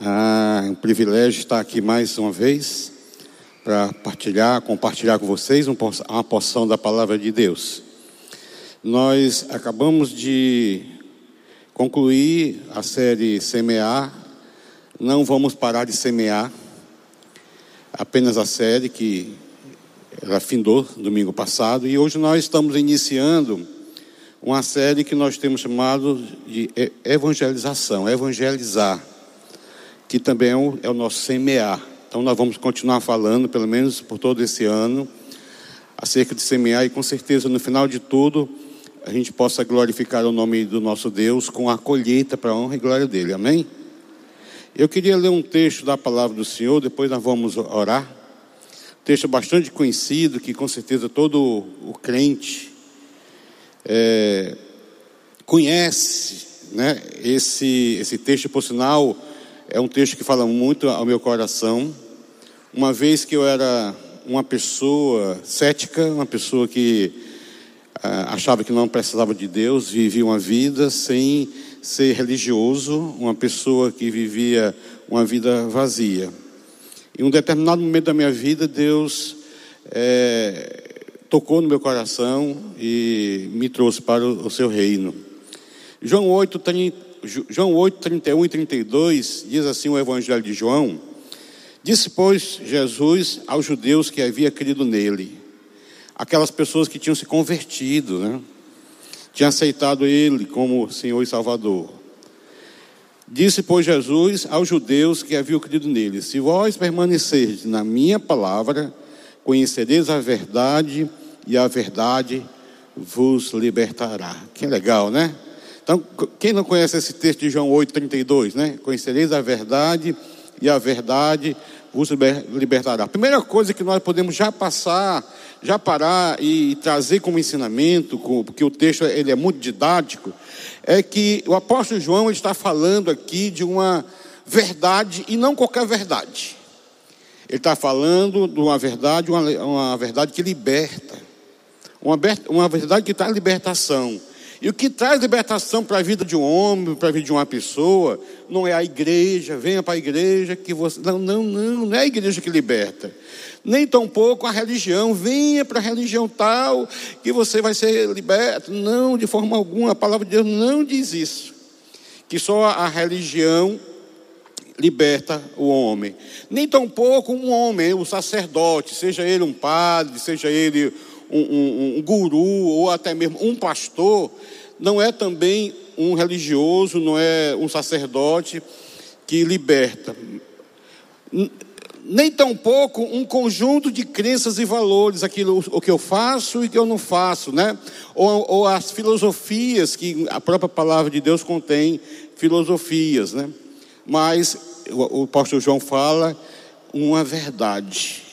Ah, é um privilégio estar aqui mais uma vez para partilhar, compartilhar com vocês uma porção da palavra de Deus. Nós acabamos de concluir a série Semear. Não vamos parar de semear. Apenas a série que ela findou domingo passado e hoje nós estamos iniciando uma série que nós temos chamado de evangelização, evangelizar, que também é o, é o nosso semear. Então nós vamos continuar falando, pelo menos por todo esse ano, acerca de semear e com certeza no final de tudo a gente possa glorificar o nome do nosso Deus com a colheita para a honra e glória dele. Amém? Eu queria ler um texto da palavra do Senhor, depois nós vamos orar. texto bastante conhecido que com certeza todo o crente é, conhece né, esse, esse texto, por sinal, é um texto que fala muito ao meu coração. Uma vez que eu era uma pessoa cética, uma pessoa que ah, achava que não precisava de Deus, vivia uma vida sem ser religioso, uma pessoa que vivia uma vida vazia. Em um determinado momento da minha vida, Deus é, tocou no meu coração e me trouxe para o, seu reino. João 8, 30, João 8, 31 e 32 diz assim o Evangelho de João: Disse, pois, Jesus aos judeus que havia crido nele, aquelas pessoas que tinham se convertido, né? tinham aceitado ele como Senhor e Salvador. Disse, pois, Jesus aos judeus que haviam crido nele: Se vós permanecerdes na minha palavra, conhecereis a verdade e a verdade vos libertará. Que legal, né? Então, quem não conhece esse texto de João 8,32, né? Conhecereis a verdade e a verdade vos libertará. A primeira coisa que nós podemos já passar, já parar e trazer como ensinamento, porque o texto ele é muito didático, é que o apóstolo João está falando aqui de uma verdade e não qualquer verdade. Ele está falando de uma verdade, uma, uma verdade que liberta. Uma, uma verdade que traz libertação. E o que traz libertação para a vida de um homem, para a vida de uma pessoa, não é a igreja, venha para a igreja que você. Não, não, não, não é a igreja que liberta. Nem tampouco a religião, venha para a religião tal que você vai ser liberto. Não, de forma alguma, a palavra de Deus não diz isso. Que só a religião liberta o homem. Nem tampouco um homem, um sacerdote, seja ele um padre, seja ele um, um, um guru ou até mesmo um pastor, não é também um religioso, não é um sacerdote que liberta. Nem tampouco um conjunto de crenças e valores, aquilo o que eu faço e o que eu não faço, né? Ou, ou as filosofias que a própria palavra de Deus contém filosofias, né? Mas o, o pastor João fala uma verdade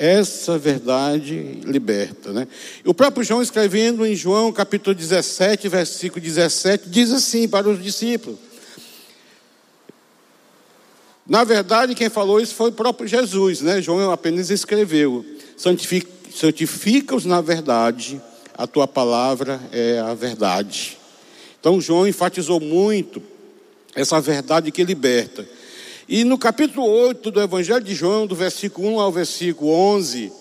essa verdade liberta. Né? O próprio João, escrevendo em João capítulo 17, versículo 17, diz assim para os discípulos. Na verdade, quem falou isso foi o próprio Jesus, né? João apenas escreveu: santifica-os na verdade, a tua palavra é a verdade. Então, João enfatizou muito essa verdade que liberta. E no capítulo 8 do Evangelho de João, do versículo 1 ao versículo 11,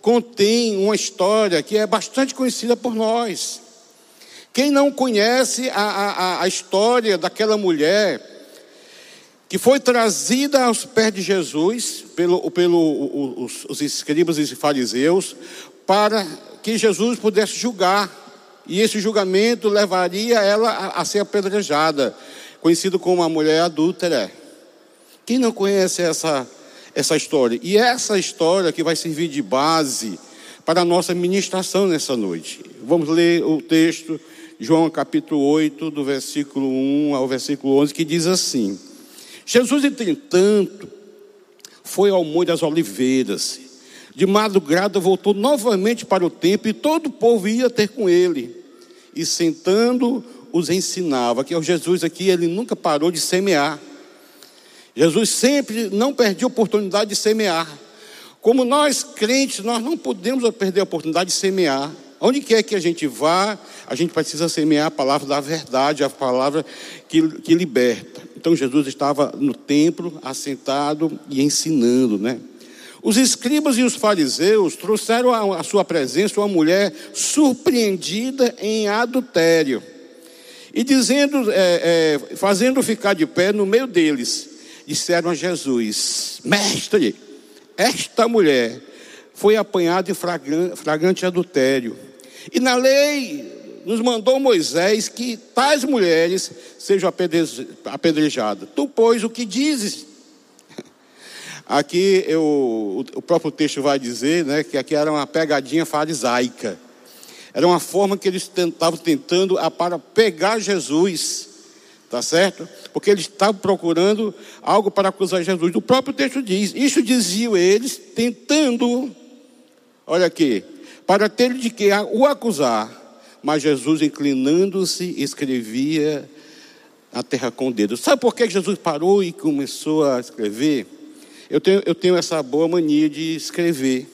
contém uma história que é bastante conhecida por nós. Quem não conhece a, a, a história daquela mulher que foi trazida aos pés de Jesus pelo, pelo os, os escribas e fariseus para que Jesus pudesse julgar e esse julgamento levaria ela a, a ser apedrejada, conhecido como a mulher adúltera. Quem não conhece essa, essa história? E essa história que vai servir de base para a nossa ministração nessa noite. Vamos ler o texto, João capítulo 8, do versículo 1 ao versículo 11, que diz assim: Jesus, entretanto, foi ao Monte das Oliveiras. De madrugada voltou novamente para o templo e todo o povo ia ter com ele. E sentando, os ensinava. Que o Jesus aqui, ele nunca parou de semear. Jesus sempre não perdia a oportunidade de semear. Como nós crentes, nós não podemos perder a oportunidade de semear Onde quer que a gente vá, a gente precisa semear a palavra da verdade, a palavra que, que liberta. Então Jesus estava no templo, assentado e ensinando, né? Os escribas e os fariseus trouxeram à sua presença uma mulher surpreendida em adultério. E dizendo, é, é, fazendo ficar de pé no meio deles, disseram a Jesus: Mestre, esta mulher foi apanhada em flagrante, adultério. E na lei nos mandou Moisés que tais mulheres sejam apedrejadas. Tu, pois, o que dizes? Aqui eu, o próprio texto vai dizer né, que aqui era uma pegadinha farisaica. Era uma forma que eles estavam tentando para pegar Jesus, tá certo? Porque eles estavam procurando algo para acusar Jesus. O próprio texto diz: Isso diziam eles, tentando, olha aqui, para ter de que o acusar. Mas Jesus, inclinando-se, escrevia a terra com o dedo. Sabe por que Jesus parou e começou a escrever? Eu tenho, eu tenho essa boa mania de escrever.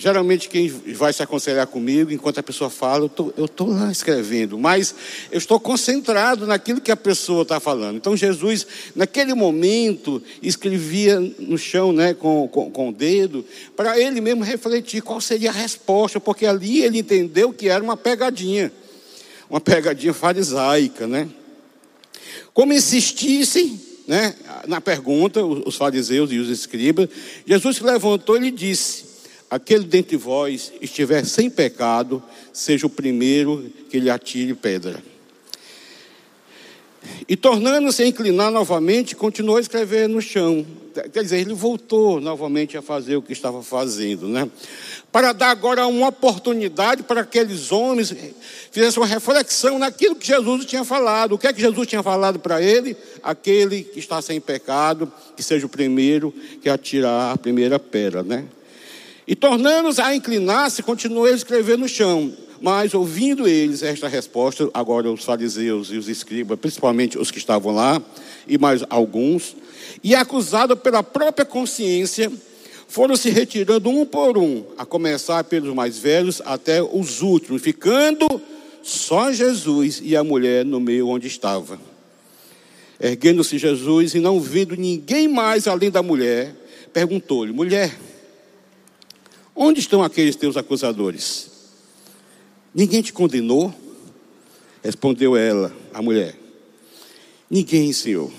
Geralmente quem vai se aconselhar comigo, enquanto a pessoa fala, eu estou lá escrevendo, mas eu estou concentrado naquilo que a pessoa está falando. Então Jesus, naquele momento, escrevia no chão né, com, com, com o dedo, para ele mesmo refletir qual seria a resposta, porque ali ele entendeu que era uma pegadinha, uma pegadinha farisaica, né? Como insistissem, né, na pergunta, os fariseus e os escribas, Jesus se levantou e lhe disse: Aquele dentre vós estiver sem pecado, seja o primeiro que lhe atire pedra. E tornando-se a inclinar novamente, continuou a escrever no chão. Quer dizer, ele voltou novamente a fazer o que estava fazendo, né? Para dar agora uma oportunidade para aqueles homens fizessem uma reflexão naquilo que Jesus tinha falado. O que é que Jesus tinha falado para ele? Aquele que está sem pecado, que seja o primeiro que atirar a primeira pedra, né? E tornando-se a inclinar-se, continuou a escrever no chão. Mas ouvindo eles esta resposta, agora os fariseus e os escribas, principalmente os que estavam lá, e mais alguns, e acusado pela própria consciência, foram se retirando um por um, a começar pelos mais velhos até os últimos, ficando só Jesus e a mulher no meio onde estava. Erguendo-se Jesus e não vendo ninguém mais além da mulher, perguntou-lhe: Mulher, onde estão aqueles teus acusadores? Ninguém te condenou? Respondeu ela, a mulher: Ninguém, Senhor.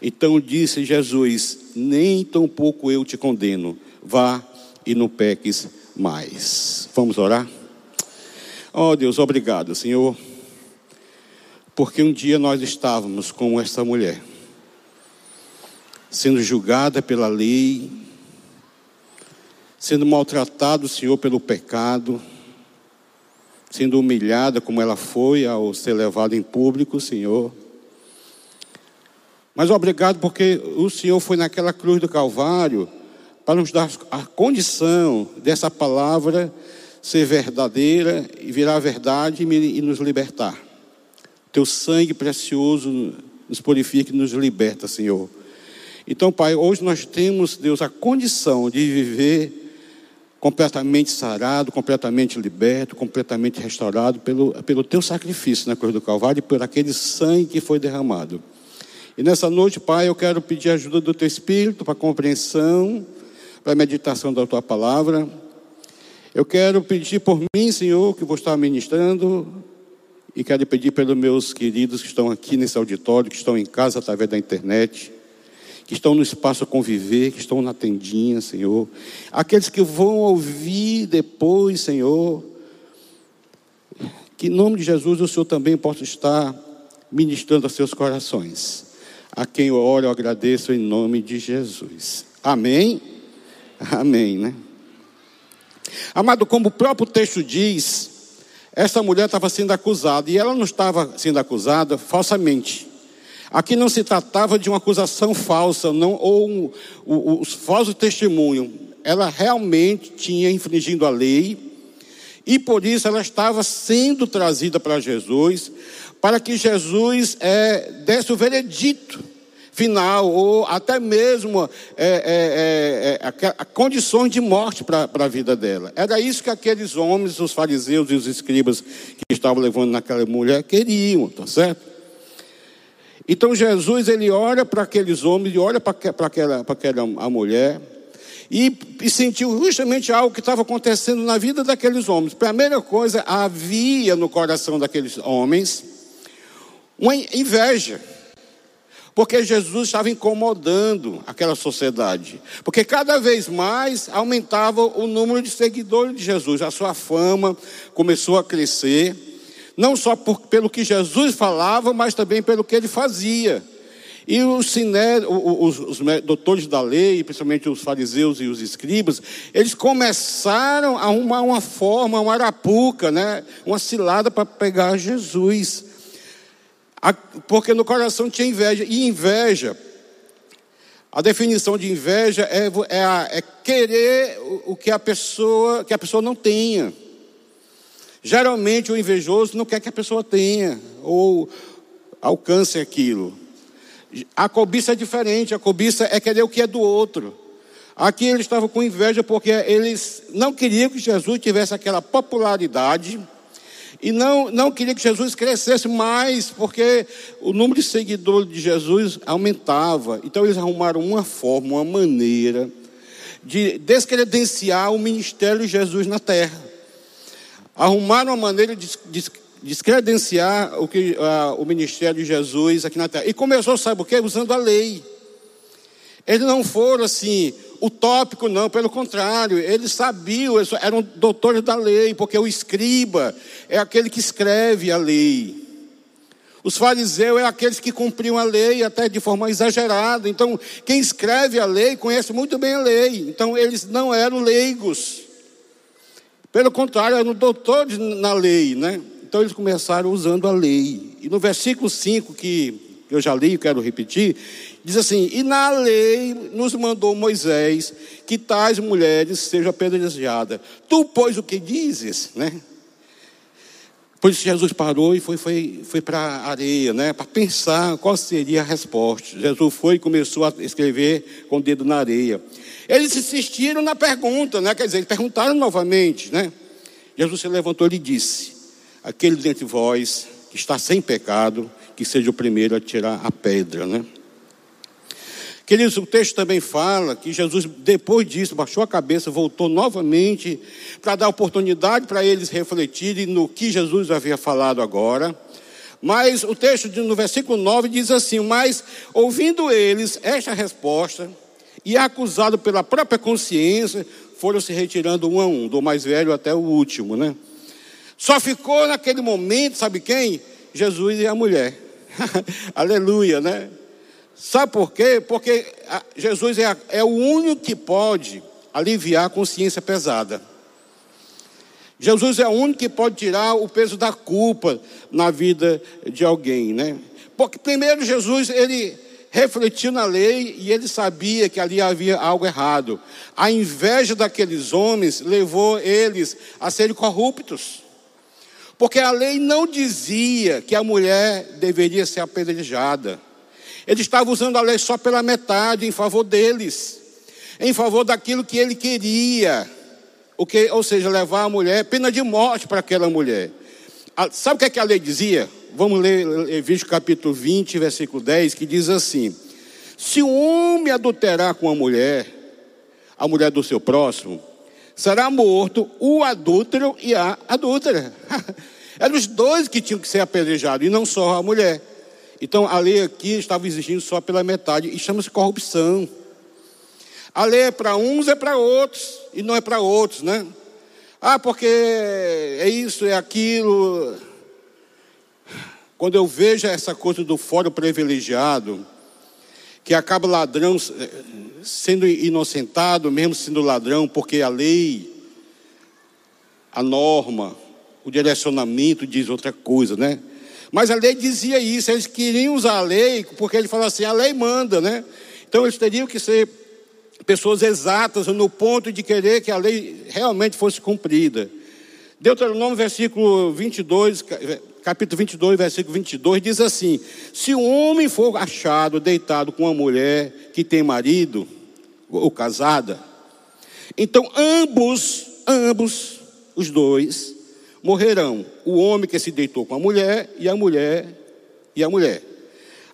Então disse Jesus: Nem tampouco eu te condeno. Vá e não peques mais. Vamos orar? Oh Deus, obrigado, Senhor, porque um dia nós estávamos como essa mulher, sendo julgada pela lei, sendo maltratado, Senhor, pelo pecado sendo humilhada como ela foi ao ser levada em público, Senhor. Mas obrigado porque o Senhor foi naquela cruz do Calvário para nos dar a condição dessa palavra ser verdadeira e virar verdade e nos libertar. Teu sangue precioso nos purifica e nos liberta, Senhor. Então, Pai, hoje nós temos, Deus, a condição de viver completamente sarado, completamente liberto, completamente restaurado pelo, pelo teu sacrifício na cruz do Calvário e por aquele sangue que foi derramado. E nessa noite, Pai, eu quero pedir a ajuda do teu Espírito para compreensão, para meditação da tua palavra. Eu quero pedir por mim, Senhor, que vou estar ministrando, e quero pedir pelos meus queridos que estão aqui nesse auditório, que estão em casa através da internet que estão no espaço conviver, que estão na tendinha, Senhor. Aqueles que vão ouvir depois, Senhor. Que em nome de Jesus o Senhor também possa estar ministrando a seus corações. A quem eu oro, eu agradeço em nome de Jesus. Amém? Amém, né? Amado, como o próprio texto diz, essa mulher estava sendo acusada, e ela não estava sendo acusada falsamente. Aqui não se tratava de uma acusação falsa, não, ou um, o, o falso testemunho. Ela realmente tinha infringido a lei, e por isso ela estava sendo trazida para Jesus, para que Jesus é, desse o veredito, final, ou até mesmo é, é, é, é condições de morte para a vida dela. Era isso que aqueles homens, os fariseus e os escribas que estavam levando naquela mulher queriam, tá certo? Então Jesus ele olha para aqueles homens e olha para aquela, para aquela mulher e, e sentiu justamente algo que estava acontecendo na vida daqueles homens. Primeira coisa, havia no coração daqueles homens uma inveja. Porque Jesus estava incomodando aquela sociedade. Porque cada vez mais aumentava o número de seguidores de Jesus. A sua fama começou a crescer. Não só por, pelo que Jesus falava, mas também pelo que ele fazia. E os, siné, os, os, doutores da lei, principalmente os fariseus e os escribas, eles começaram a arrumar uma forma, uma arapuca, né? uma cilada para pegar Jesus. Porque no coração tinha inveja. E inveja, a definição de inveja é, é, é querer o, que a pessoa, que a pessoa não tenha. Geralmente o invejoso não quer que a pessoa tenha ou alcance aquilo. A cobiça é diferente, a cobiça é querer o que é do outro. Aqui eles estavam com inveja porque eles não queriam que Jesus tivesse aquela popularidade e não, não queriam que Jesus crescesse mais, porque o número de seguidores de Jesus aumentava. Então eles arrumaram uma forma, uma maneira de descredenciar o ministério de Jesus na terra. Arrumaram uma maneira de, de descredenciar o, que, uh, o ministério de Jesus aqui na terra. E começou, sabe o quê? Usando a lei. Eles não foram assim, utópico, não, pelo contrário, eles sabiam, eles eram doutores da lei, porque o escriba é aquele que escreve a lei. Os fariseus é aqueles que cumpriam a lei até de forma exagerada. Então, quem escreve a lei conhece muito bem a lei. Então, eles não eram leigos. Pelo contrário, eram doutores na lei, né? Então eles começaram usando a lei. E no versículo 5, que eu já li, quero repetir, diz assim: E na lei nos mandou Moisés que tais mulheres sejam apedrejadas. Tu, pois, o que dizes, né? Por isso Jesus parou e foi, foi, foi para a areia, né? Para pensar qual seria a resposta. Jesus foi e começou a escrever com o dedo na areia. Eles insistiram na pergunta, né? Quer dizer, eles perguntaram novamente, né? Jesus se levantou e disse: aquele dentre vós que está sem pecado, que seja o primeiro a tirar a pedra, né? Queridos, o texto também fala que Jesus, depois disso, baixou a cabeça, voltou novamente para dar oportunidade para eles refletirem no que Jesus havia falado agora. Mas o texto no versículo 9 diz assim: Mas ouvindo eles esta resposta, e acusado pela própria consciência, foram se retirando um a um, do mais velho até o último, né? Só ficou naquele momento, sabe quem? Jesus e a mulher. Aleluia, né? Sabe por quê? Porque Jesus é, é o único que pode aliviar a consciência pesada. Jesus é o único que pode tirar o peso da culpa na vida de alguém, né? Porque primeiro Jesus, ele refletiu na lei e ele sabia que ali havia algo errado. A inveja daqueles homens levou eles a serem corruptos. Porque a lei não dizia que a mulher deveria ser apedrejada. Ele estava usando a lei só pela metade, em favor deles, em favor daquilo que ele queria, o que, ou seja, levar a mulher, pena de morte para aquela mulher. Sabe o que, é que a lei dizia? Vamos ler Levítico capítulo 20, versículo 10, que diz assim: Se um homem adulterar com a mulher, a mulher do seu próximo, será morto o adúltero e a adúltera. Eram os dois que tinham que ser apedrejados, e não só a mulher. Então a lei aqui estava exigindo só pela metade, e chama-se corrupção. A lei é para uns, é para outros, e não é para outros, né? Ah, porque é isso, é aquilo. Quando eu vejo essa coisa do fórum privilegiado, que acaba ladrão eh, sendo inocentado, mesmo sendo ladrão, porque a lei, a norma, o direcionamento diz outra coisa, né? Mas a lei dizia isso, eles queriam usar a lei, porque ele falou assim: a lei manda, né? Então eles teriam que ser pessoas exatas no ponto de querer que a lei realmente fosse cumprida. Deuteronômio, versículo 22, capítulo 22, versículo 22, diz assim: Se o homem for achado deitado com uma mulher que tem marido, ou casada, então ambos, ambos, os dois, morrerão. O homem que se deitou com a mulher e a mulher e a mulher.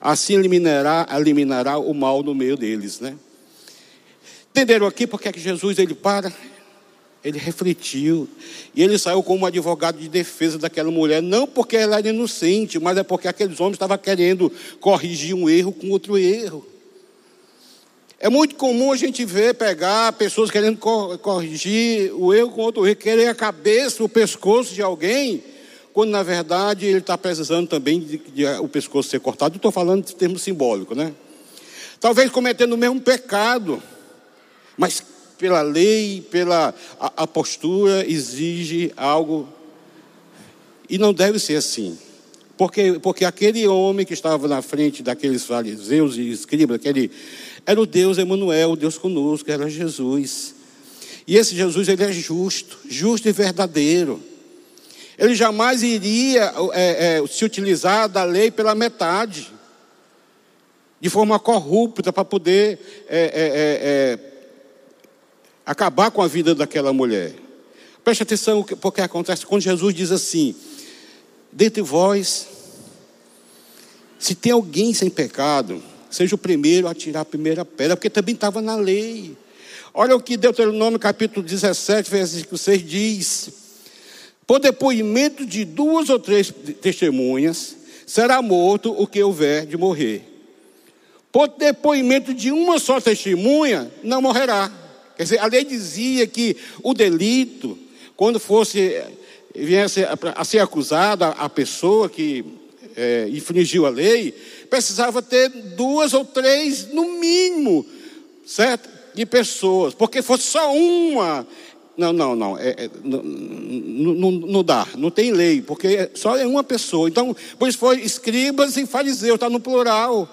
Assim eliminará, eliminará o mal no meio deles, né? Entenderam aqui porque é que Jesus ele para? Ele refletiu e ele saiu como advogado de defesa daquela mulher, não porque ela era inocente, mas é porque aqueles homens estavam querendo corrigir um erro com outro erro. É muito comum a gente ver, pegar pessoas querendo corrigir o erro com outro erro, querer a cabeça, o pescoço de alguém, quando na verdade ele está precisando também de, de, o pescoço ser cortado. Estou falando de termo simbólico, né? Talvez cometendo o mesmo pecado, mas pela lei, pela a, a postura exige algo e não deve ser assim. Porque, porque aquele homem que estava na frente daqueles fariseus e escribas, aquele era o Deus Emanuel, o Deus conosco, era Jesus. E esse Jesus ele é justo, justo e verdadeiro. Ele jamais iria é, é, se utilizar da lei pela metade, de forma corrupta, para poder é, é, é, é, acabar com a vida daquela mulher. Preste atenção porque acontece quando Jesus diz assim: dentre vós, se tem alguém sem pecado, seja o primeiro a tirar a primeira pedra, porque também estava na lei. Olha o que Deuteronômio capítulo 17, versículo 6 diz: Por depoimento de duas ou três testemunhas, será morto o que houver de morrer. Por depoimento de uma só testemunha, não morrerá. Quer dizer, a lei dizia que o delito, quando fosse viesse a ser acusada a pessoa que é, infringiu a lei, precisava ter duas ou três, no mínimo, certo? De pessoas, porque fosse só uma. Não, não, não, é, é, não, dá, não tem lei, porque só é uma pessoa. Então, por isso foi escribas e fariseus, está no plural.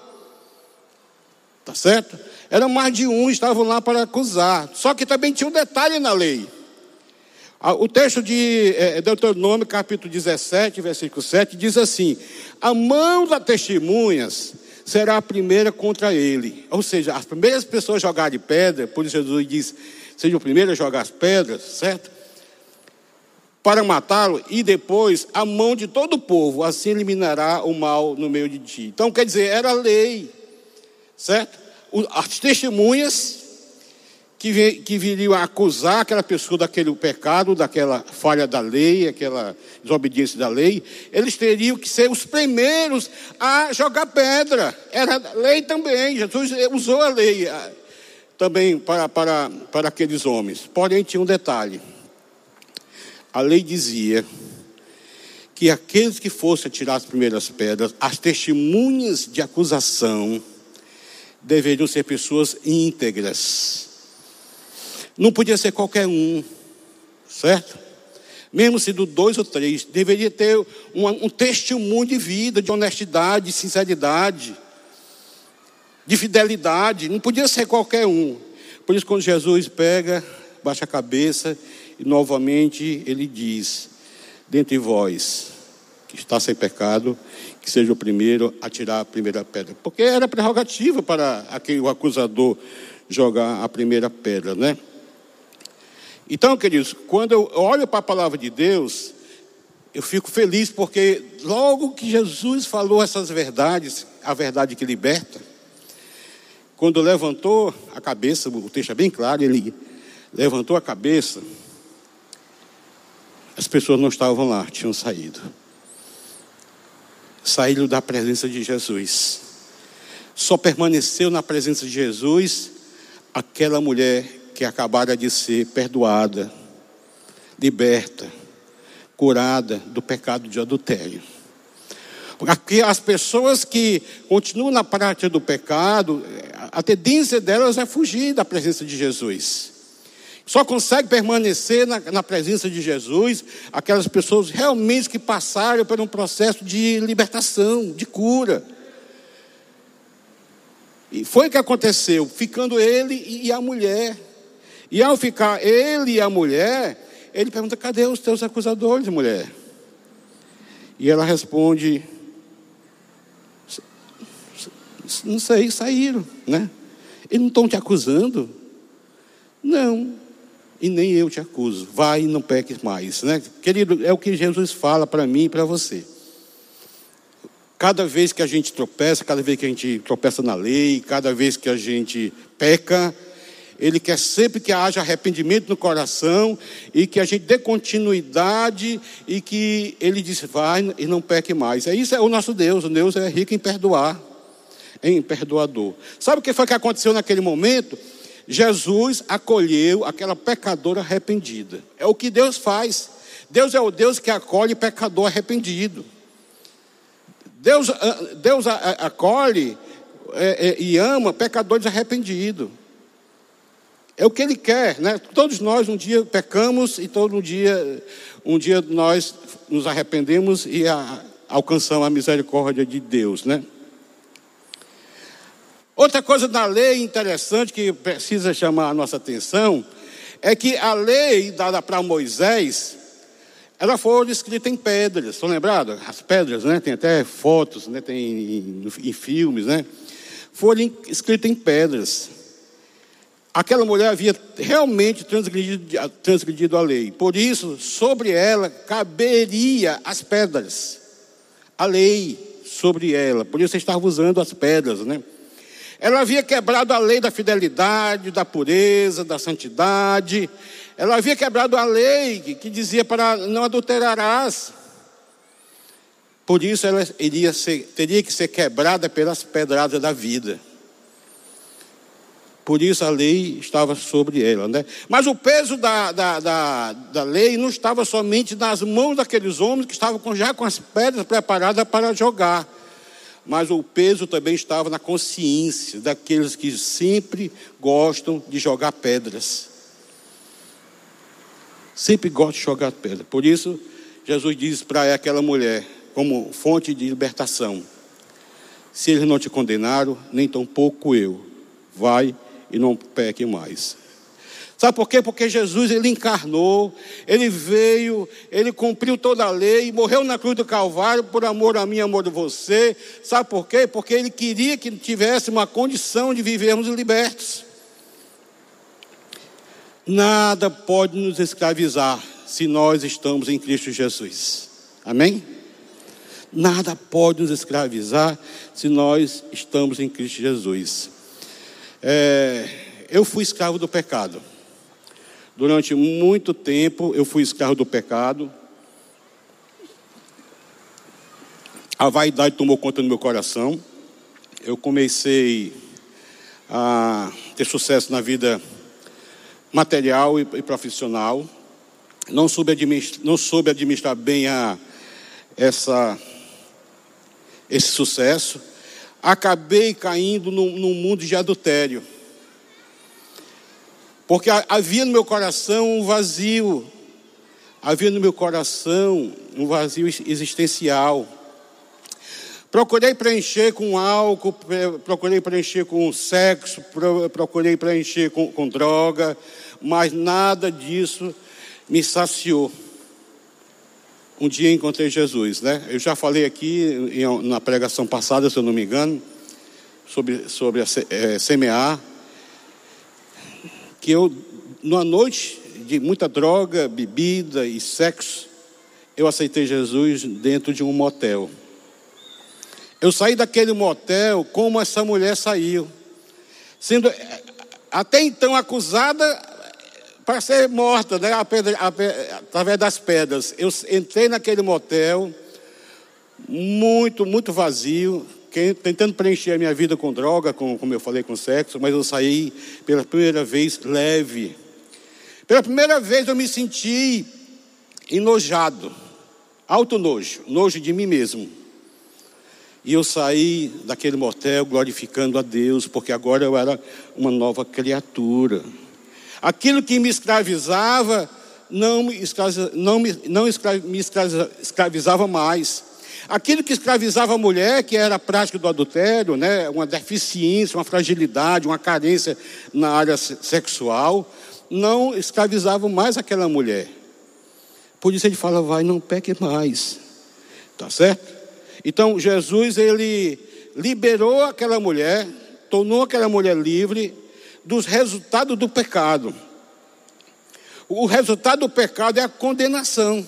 Tá certo? Eram mais de um, estavam lá para acusar. Só que também tinha um detalhe na lei. O texto de é, Deuteronômio, capítulo 17, versículo 7, diz assim: A mão das testemunhas será a primeira contra ele. Ou seja, as primeiras pessoas a jogar de pedra, por isso Jesus diz: seja o primeiro a jogar as pedras, certo? Para matá-lo, e depois a mão de todo o povo, assim eliminará o mal no meio de ti. Então, quer dizer, era lei, certo? As testemunhas que, que viriam a acusar aquela pessoa daquele pecado, daquela falha da lei, aquela desobediência da lei, eles teriam que ser os primeiros a jogar pedra. Era lei também, Jesus usou a lei ah, também para, para, para aqueles homens. Porém, tinha um detalhe: a lei dizia que aqueles que fossem tirar as primeiras pedras, as testemunhas de acusação, deveriam ser pessoas íntegras não podia ser qualquer um, certo? Mesmo sendo dois ou três, deveria ter um, um testemunho de vida, de honestidade, de sinceridade, de fidelidade. Não podia ser qualquer um. Por isso, quando Jesus pega, baixa a cabeça e novamente ele diz: Dentre vós, que está sem pecado, que seja o primeiro a tirar a primeira pedra. Porque era prerrogativa para aquele, o acusador jogar a primeira pedra, né? Então, queridos, quando eu olho para a palavra de Deus, eu fico feliz porque logo que Jesus falou essas verdades, a verdade que liberta, quando levantou a cabeça, o texto é bem claro, ele levantou a cabeça, as pessoas não estavam lá, tinham saído. Saíram da presença de Jesus. Só permaneceu na presença de Jesus aquela mulher que acabara de ser perdoada, liberta, curada do pecado de adultério. Porque as pessoas que continuam na prática do pecado, a tendência delas é fugir da presença de Jesus. Só consegue permanecer na, na, presença de Jesus aquelas pessoas realmente que passaram por um processo de libertação, de cura. E foi o que aconteceu, ficando ele e a mulher. E ao ficar ele e a mulher, ele pergunta: cadê os teus acusadores, mulher? E ela responde: Não sei, saíram, né? Eles não estão te acusando? Não, e nem eu te acuso. Vai e não peques mais, né? Querido, é o que Jesus fala para mim e para você. Cada vez que a gente tropeça, cada vez que a gente tropeça na lei, cada vez que a gente peca, ele quer sempre que haja arrependimento no coração e que a gente dê continuidade e que ele diz, vai e não peque mais. É isso é o nosso Deus. O Deus é rico em perdoar, em perdoador. Sabe o que foi que aconteceu naquele momento? Jesus acolheu aquela pecadora arrependida. É o que Deus faz. Deus é o Deus que acolhe pecador arrependido. Deus, ah, Deus acolhe é, é, e ama pecadores arrependidos. É o que Ele quer, né? Todos nós um dia pecamos e todo dia, um dia nós nos arrependemos e a, alcançamos a misericórdia de Deus, né? Outra coisa da lei interessante que precisa chamar a nossa atenção é que a lei dada para Moisés, ela foi escrita em pedras, estão lembrados? As pedras, né? Tem até fotos, né? Tem em, em filmes, né? Foram escritas em pedras. Aquela mulher havia realmente transgredido, transgredido a lei. Por isso, sobre ela caberia as pedras. A lei sobre ela. Por isso, estava usando as pedras, né? Ela havia quebrado a lei da fidelidade, da pureza, da santidade. Ela havia quebrado a lei que dizia para não adulterarás. Por isso ela iria ser, teria que ser quebrada pelas pedradas da vida. Por isso a lei estava sobre ela. Né? Mas o peso da, da, da, da lei não estava somente nas mãos daqueles homens que estavam já com as pedras preparadas para jogar. Mas o peso também estava na consciência daqueles que sempre gostam de jogar pedras. Sempre gostam de jogar pedras. Por isso, Jesus diz para aquela mulher, como fonte de libertação: Se eles não te condenaram, nem tampouco eu. Vai e não peque mais. Sabe por quê? Porque Jesus ele encarnou, ele veio, ele cumpriu toda a lei, morreu na cruz do Calvário por amor a mim, amor de você. Sabe por quê? Porque ele queria que tivesse uma condição de vivermos libertos. Nada pode nos escravizar se nós estamos em Cristo Jesus. Amém? Nada pode nos escravizar se nós estamos em Cristo Jesus. É, eu fui escravo do pecado. Durante muito tempo eu fui escravo do pecado. A vaidade tomou conta do meu coração. Eu comecei a ter sucesso na vida material e, profissional. Não soube administrar, não soube administrar bem a, essa, esse sucesso acabei caindo num, num mundo de adultério. Porque havia no meu coração um vazio, havia no meu coração um vazio existencial. Procurei preencher com álcool, procurei preencher com sexo, procurei preencher com, com droga, mas nada disso me saciou um dia encontrei Jesus, né? Eu já falei aqui na pregação passada, se eu não me engano, sobre, sobre a, é, semear, que eu, numa noite de muita droga, bebida e sexo, eu aceitei Jesus dentro de um motel. Eu saí daquele motel como essa mulher saiu, sendo é, até então acusada para ser morta, né, através das pedras. Eu entrei naquele motel, muito, muito vazio, tentando preencher a minha vida com droga, com, como eu falei, com sexo, mas eu saí pela primeira vez leve. Pela primeira vez eu me senti enojado, alto nojo, nojo de mim mesmo. E eu saí daquele motel glorificando a Deus, porque agora eu era uma nova criatura. Aquilo que me escravizava não me, não me, não me escravizava mais. Aquilo que escravizava a mulher, que era a prática do adultério, né, uma deficiência, uma fragilidade, uma carência na área sexual, não escravizava mais aquela mulher. Por isso ele fala, vai, não peque mais. Tá certo? Então Jesus ele liberou aquela mulher, tornou aquela mulher livre dos resultados do pecado. O resultado do pecado é a condenação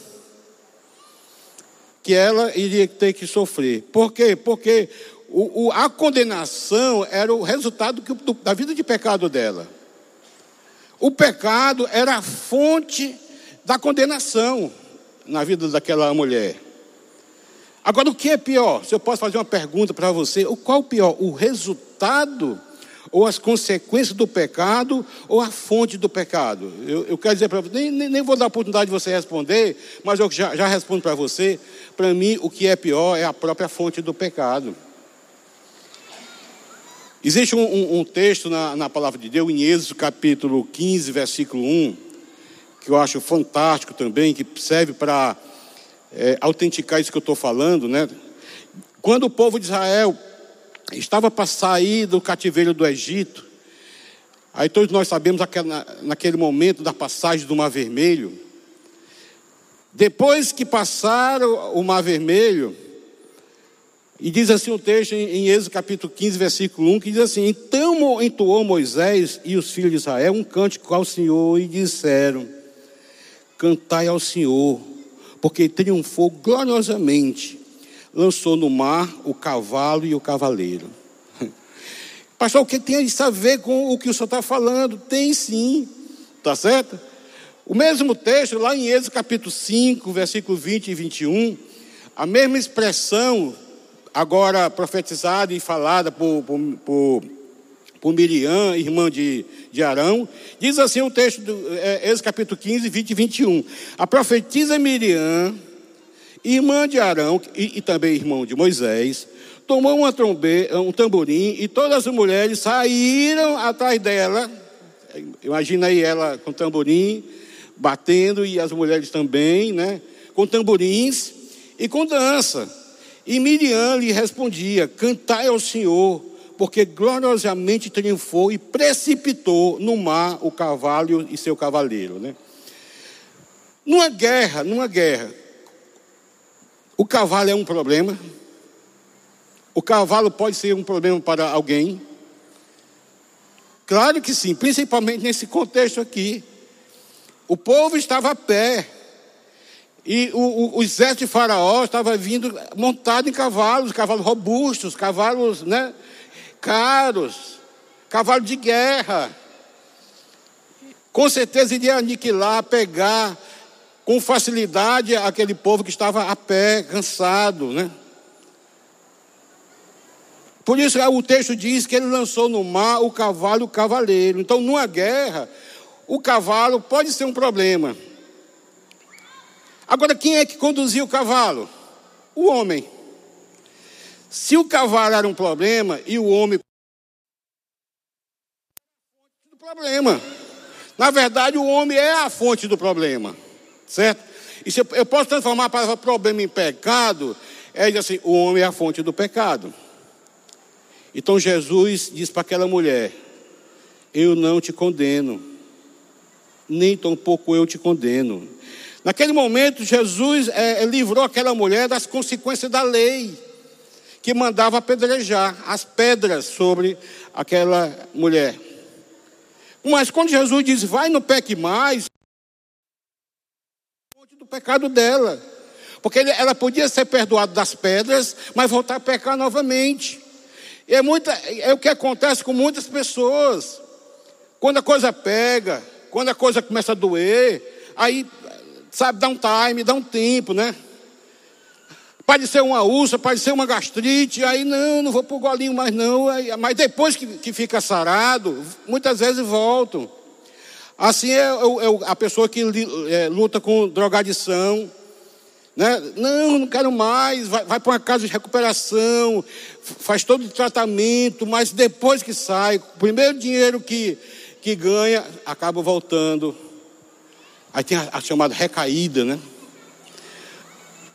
que ela iria ter que sofrer. Por quê? Porque o, o, a condenação era o resultado que, do, da vida de pecado dela. O pecado era a fonte da condenação na vida daquela mulher. Agora, o que é pior? Se eu posso fazer uma pergunta para você, o qual pior? O resultado ou as consequências do pecado ou a fonte do pecado? Eu, eu quero dizer para você, nem, nem, vou dar a oportunidade de você responder, mas eu já, já respondo para você. Para mim, o que é pior é a própria fonte do pecado. Existe um, um, um texto na, na, palavra de Deus, em Êxodo capítulo 15, versículo 1, que eu acho fantástico também, que serve para é, autenticar isso que eu estou falando, né? Quando o povo de Israel estava para sair do cativeiro do Egito, aí todos nós sabemos naquele momento da passagem do Mar Vermelho, depois que passaram o Mar Vermelho, e diz assim o um texto em Êxodo capítulo 15, versículo 1, que diz assim: Então entoou Moisés e os filhos de Israel um cântico ao Senhor e disseram: Cantai ao Senhor, porque triunfou gloriosamente, lançou no mar o cavalo e o cavaleiro. Pastor, o que tem isso a ver com o que o senhor está falando? Tem sim, tá certo? O mesmo texto, lá em Êxodo capítulo 5, versículo 20 e 21, a mesma expressão agora profetizada e falada por, por, por, por Miriam, irmã de, de Arão, diz assim o texto do é, Êxodo capítulo 15, 20 e 21. A profetisa Miriam, irmã de Arão e, e também irmão de Moisés, tomou uma trombe, um tamborim e todas as mulheres saíram atrás dela. Imagina aí ela com tamborim, batendo, e as mulheres também, né? Com tamborins e com dança. E Miriam lhe respondia: Cantai ao Senhor, porque gloriosamente triunfou e precipitou no mar o cavalo e seu cavaleiro. Né? Numa guerra, numa guerra, o cavalo é um problema. O cavalo pode ser um problema para alguém. Claro que sim, principalmente nesse contexto aqui. O povo estava a pé, e o, o, o, exército de Faraó estava vindo montado em cavalos, cavalos robustos, cavalos né, caros, cavalos de guerra. Com certeza iria aniquilar, pegar com facilidade aquele povo que estava a pé, cansado, né? Por isso o texto diz que ele lançou no mar o cavalo cavaleiro. Então, numa guerra, o cavalo pode ser um problema. Agora, quem é que conduzia o cavalo? O homem. Se o cavalo era um problema e o homem. problema. Na verdade, o homem é a fonte do problema. Certo? E se eu, posso transformar a palavra problema em pecado, é dizer assim: o homem é a fonte do pecado. Então Jesus diz para aquela mulher: Eu não te condeno, nem tampouco eu te condeno. Naquele momento, Jesus é, livrou aquela mulher das consequências da lei, que mandava apedrejar as pedras sobre aquela mulher. Mas quando Jesus diz, vai no peque mais, pecado dela. Porque ela podia ser perdoada das pedras, mas voltar a pecar novamente. E é, muita, é o que acontece com muitas pessoas. Quando a coisa pega, quando a coisa começa a doer, aí sabe, dá um time, dá um tempo, né? Pode ser uma úlcera, pode ser uma gastrite, aí não, não vou pro golinho mais não. Aí, mas depois que, que fica sarado, muitas vezes voltam. Assim é, é, é a pessoa que é, luta com drogadição. Né? Não, não quero mais, vai, vai para uma casa de recuperação, faz todo o tratamento, mas depois que sai, o primeiro dinheiro que, que ganha, acaba voltando Aí tem a, a chamada recaída, né?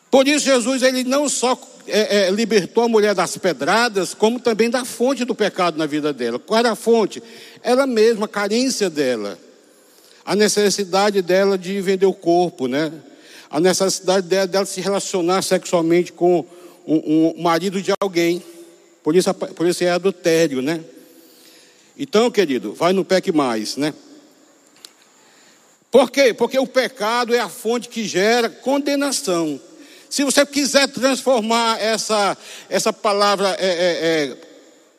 Por isso Jesus ele não só é, é, libertou a mulher das pedradas, como também da fonte do pecado na vida dela. Qual era a fonte? Ela mesma, a carência dela, a necessidade dela de vender o corpo, né? a necessidade dela, dela se relacionar sexualmente com um, um, marido de alguém. Por isso, por isso é adultério, né? Então, querido, vai no peque mais, né? Por quê? Porque o pecado é a fonte que gera condenação. Se você quiser transformar essa, essa palavra é, é, é,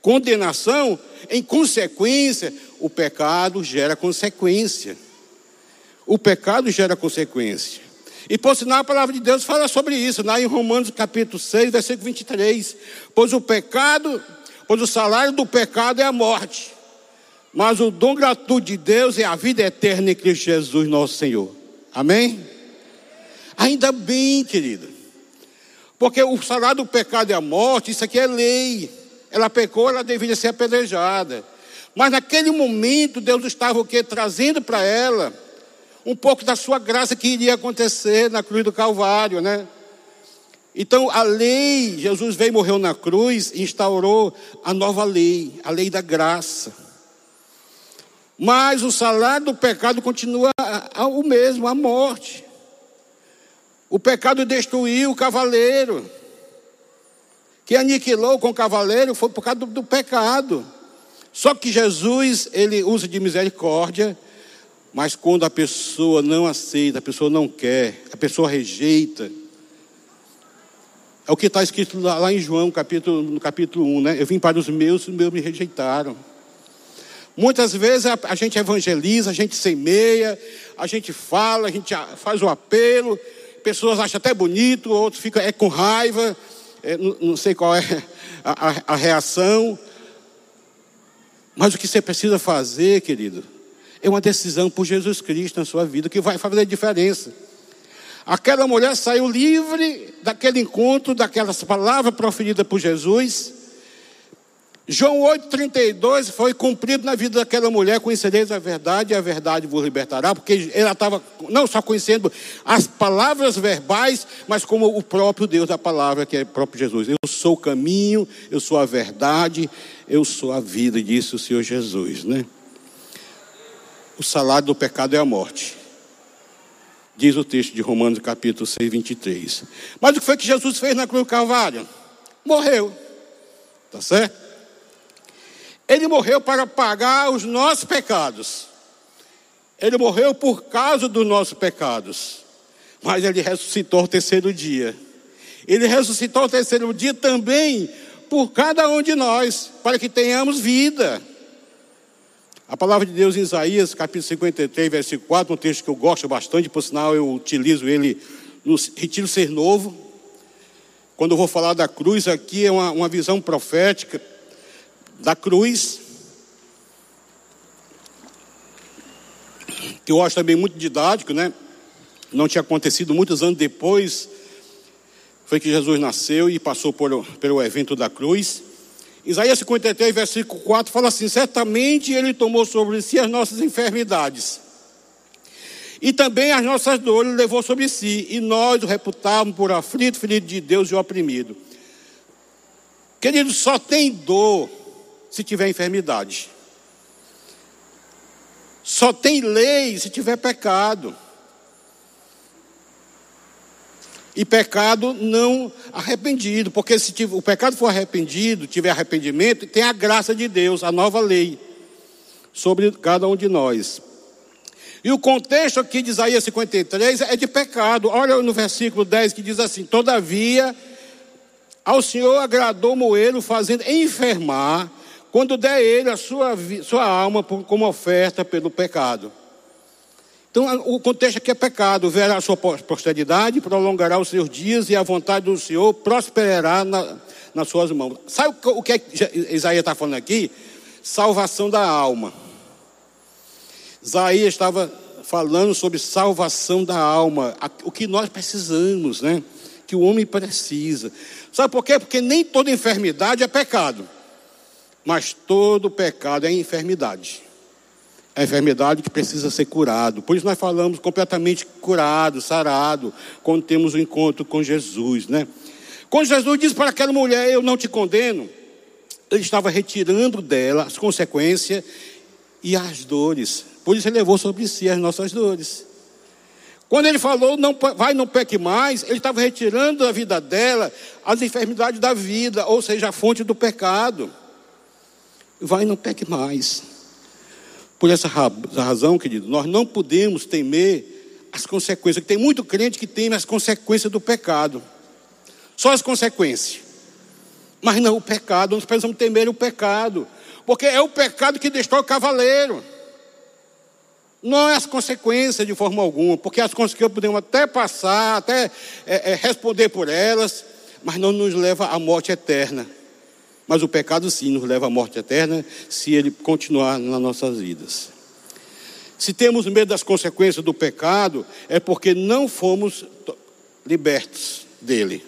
condenação em consequência, o pecado gera consequência. O pecado gera consequência. E por sinal, a palavra de Deus fala sobre isso, lá em Romanos capítulo 6, versículo 23. Pois o pecado, pois o salário do pecado é a morte. Mas o dom gratuito de Deus é a vida eterna em Cristo Jesus, nosso Senhor. Amém? Ainda bem, querido. Porque o salário do pecado é a morte, isso aqui é lei. Ela pecou, ela deveria ser apedrejada. Mas naquele momento, Deus estava o quê? Trazendo para ela um pouco da sua graça que iria acontecer na cruz do Calvário, né? Então, a lei, Jesus veio morreu na cruz instaurou a nova lei, a lei da graça. Mas o salário do pecado continua o mesmo, a morte. O pecado destruiu o cavaleiro. Que aniquilou com o cavaleiro foi por causa do, do pecado. Só que Jesus, ele usa de misericórdia, mas quando a pessoa não aceita, a pessoa não quer, a pessoa rejeita. É o que está escrito lá, em João, capítulo, no capítulo 1, né? Eu vim para os meus, os meus me rejeitaram. Muitas vezes a, a gente evangeliza, a gente semeia, a gente fala, a gente faz o apelo, pessoas acham até bonito, outros ficam é, com raiva, é, não, não, sei qual é a, a, a reação. Mas o que você precisa fazer, querido, é uma decisão por Jesus Cristo na sua vida, que vai fazer diferença. Aquela mulher saiu livre daquele encontro, daquelas palavras proferidas por Jesus, João 8,32 foi cumprido na vida daquela mulher, conhecereis a verdade e a verdade vos libertará, porque ela estava não só conhecendo as palavras verbais, mas como o próprio Deus da palavra, que é o próprio Jesus. Eu sou o caminho, eu sou a verdade, eu sou a vida, disse o Senhor Jesus, né? O salário do pecado é a morte. Diz o texto de Romanos capítulo 6, 23. Mas o que foi que Jesus fez na cruz do Calvário? Morreu. Tá certo? Ele morreu para pagar os nossos pecados. Ele morreu por causa dos nossos pecados. Mas ele ressuscitou ao terceiro dia. Ele ressuscitou ao terceiro dia também por cada um de nós, para que tenhamos vida. A palavra de Deus em Isaías, capítulo 53, versículo 4, um texto que eu gosto bastante, por sinal eu utilizo ele no Retiro Ser Novo. Quando eu vou falar da cruz aqui, é uma, uma visão profética da cruz, que eu acho também muito didático, né? Não tinha acontecido muitos anos depois, foi que Jesus nasceu e passou por, pelo evento da cruz. Isaías 53, versículo 4 fala assim: Certamente Ele tomou sobre si as nossas enfermidades, e também as nossas dores levou sobre si, e nós o reputávamos por aflito, ferido de Deus e oprimido. Querido, só tem dor se tiver enfermidade. Só tem lei se tiver pecado. E pecado não arrependido, porque se o pecado for arrependido, tiver arrependimento, tem a graça de Deus, a nova lei sobre cada um de nós. E o contexto aqui de Isaías 53 é de pecado. Olha no versículo 10 que diz assim: Todavia, ao Senhor agradou Moelo, fazendo enfermar quando der ele a sua, sua alma como oferta pelo pecado. Então, o contexto aqui é pecado: verá a sua posteridade, prolongará os seus dias, e a vontade do Senhor prosperará na, nas suas mãos. Sabe o que é Isaías está falando aqui? Salvação da alma. Isaías estava falando sobre salvação da alma, o que nós precisamos, né? Que o homem precisa. Sabe por quê? Porque nem toda enfermidade é pecado. Mas todo pecado é enfermidade. É enfermidade que precisa ser curado. Por isso nós falamos completamente curado, sarado, quando temos o um encontro com Jesus, né? Quando Jesus diz para aquela mulher, eu não te condeno, ele estava retirando dela as consequências e as dores. Por isso ele levou sobre si as nossas dores. Quando ele falou, não, vai, não peque mais, ele estava retirando da vida dela as enfermidades da vida, ou seja, a fonte do pecado. Vai, não peque mais. Por essa razão, querido, nós não podemos temer as consequências. Tem muito crente que teme as consequências do pecado. Só as consequências. Mas não o pecado, nós precisamos temer o pecado. Porque é o pecado que destrói o cavaleiro. Não é as consequências de forma alguma, porque as consequências podemos até passar, até é, é, responder por elas, mas não nos leva à morte eterna. Mas o pecado sim nos leva à morte eterna se ele continuar nas nossas vidas. Se temos medo das consequências do pecado, é porque não fomos libertos dele.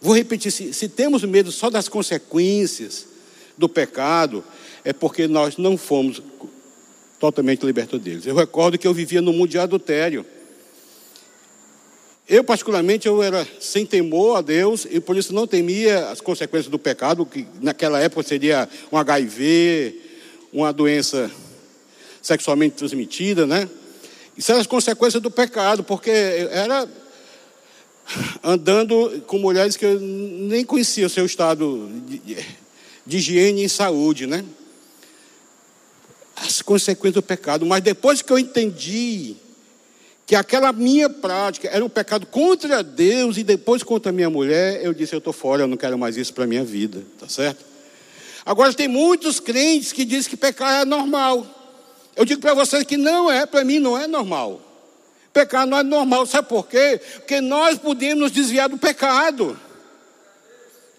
Vou repetir: se, se temos medo só das consequências do pecado, é porque nós não fomos totalmente libertos deles. Eu recordo que eu vivia no mundo de adultério. Eu, particularmente, eu era sem temor a Deus e por isso não temia as consequências do pecado, que naquela época seria um HIV, uma doença sexualmente transmitida, né? Isso eram as consequências do pecado, porque era andando com mulheres que eu nem conhecia o seu estado de, de higiene e saúde, né? As consequências do pecado. Mas depois que eu entendi que aquela minha prática era um pecado contra Deus e depois contra a minha mulher, eu disse: eu estou fora, eu não quero mais isso para a minha vida, tá certo? Agora, tem muitos crentes que dizem que pecar é normal. Eu digo para vocês que não é, para mim não é normal. Pecar não é normal, sabe por quê? Porque nós podemos nos desviar do pecado.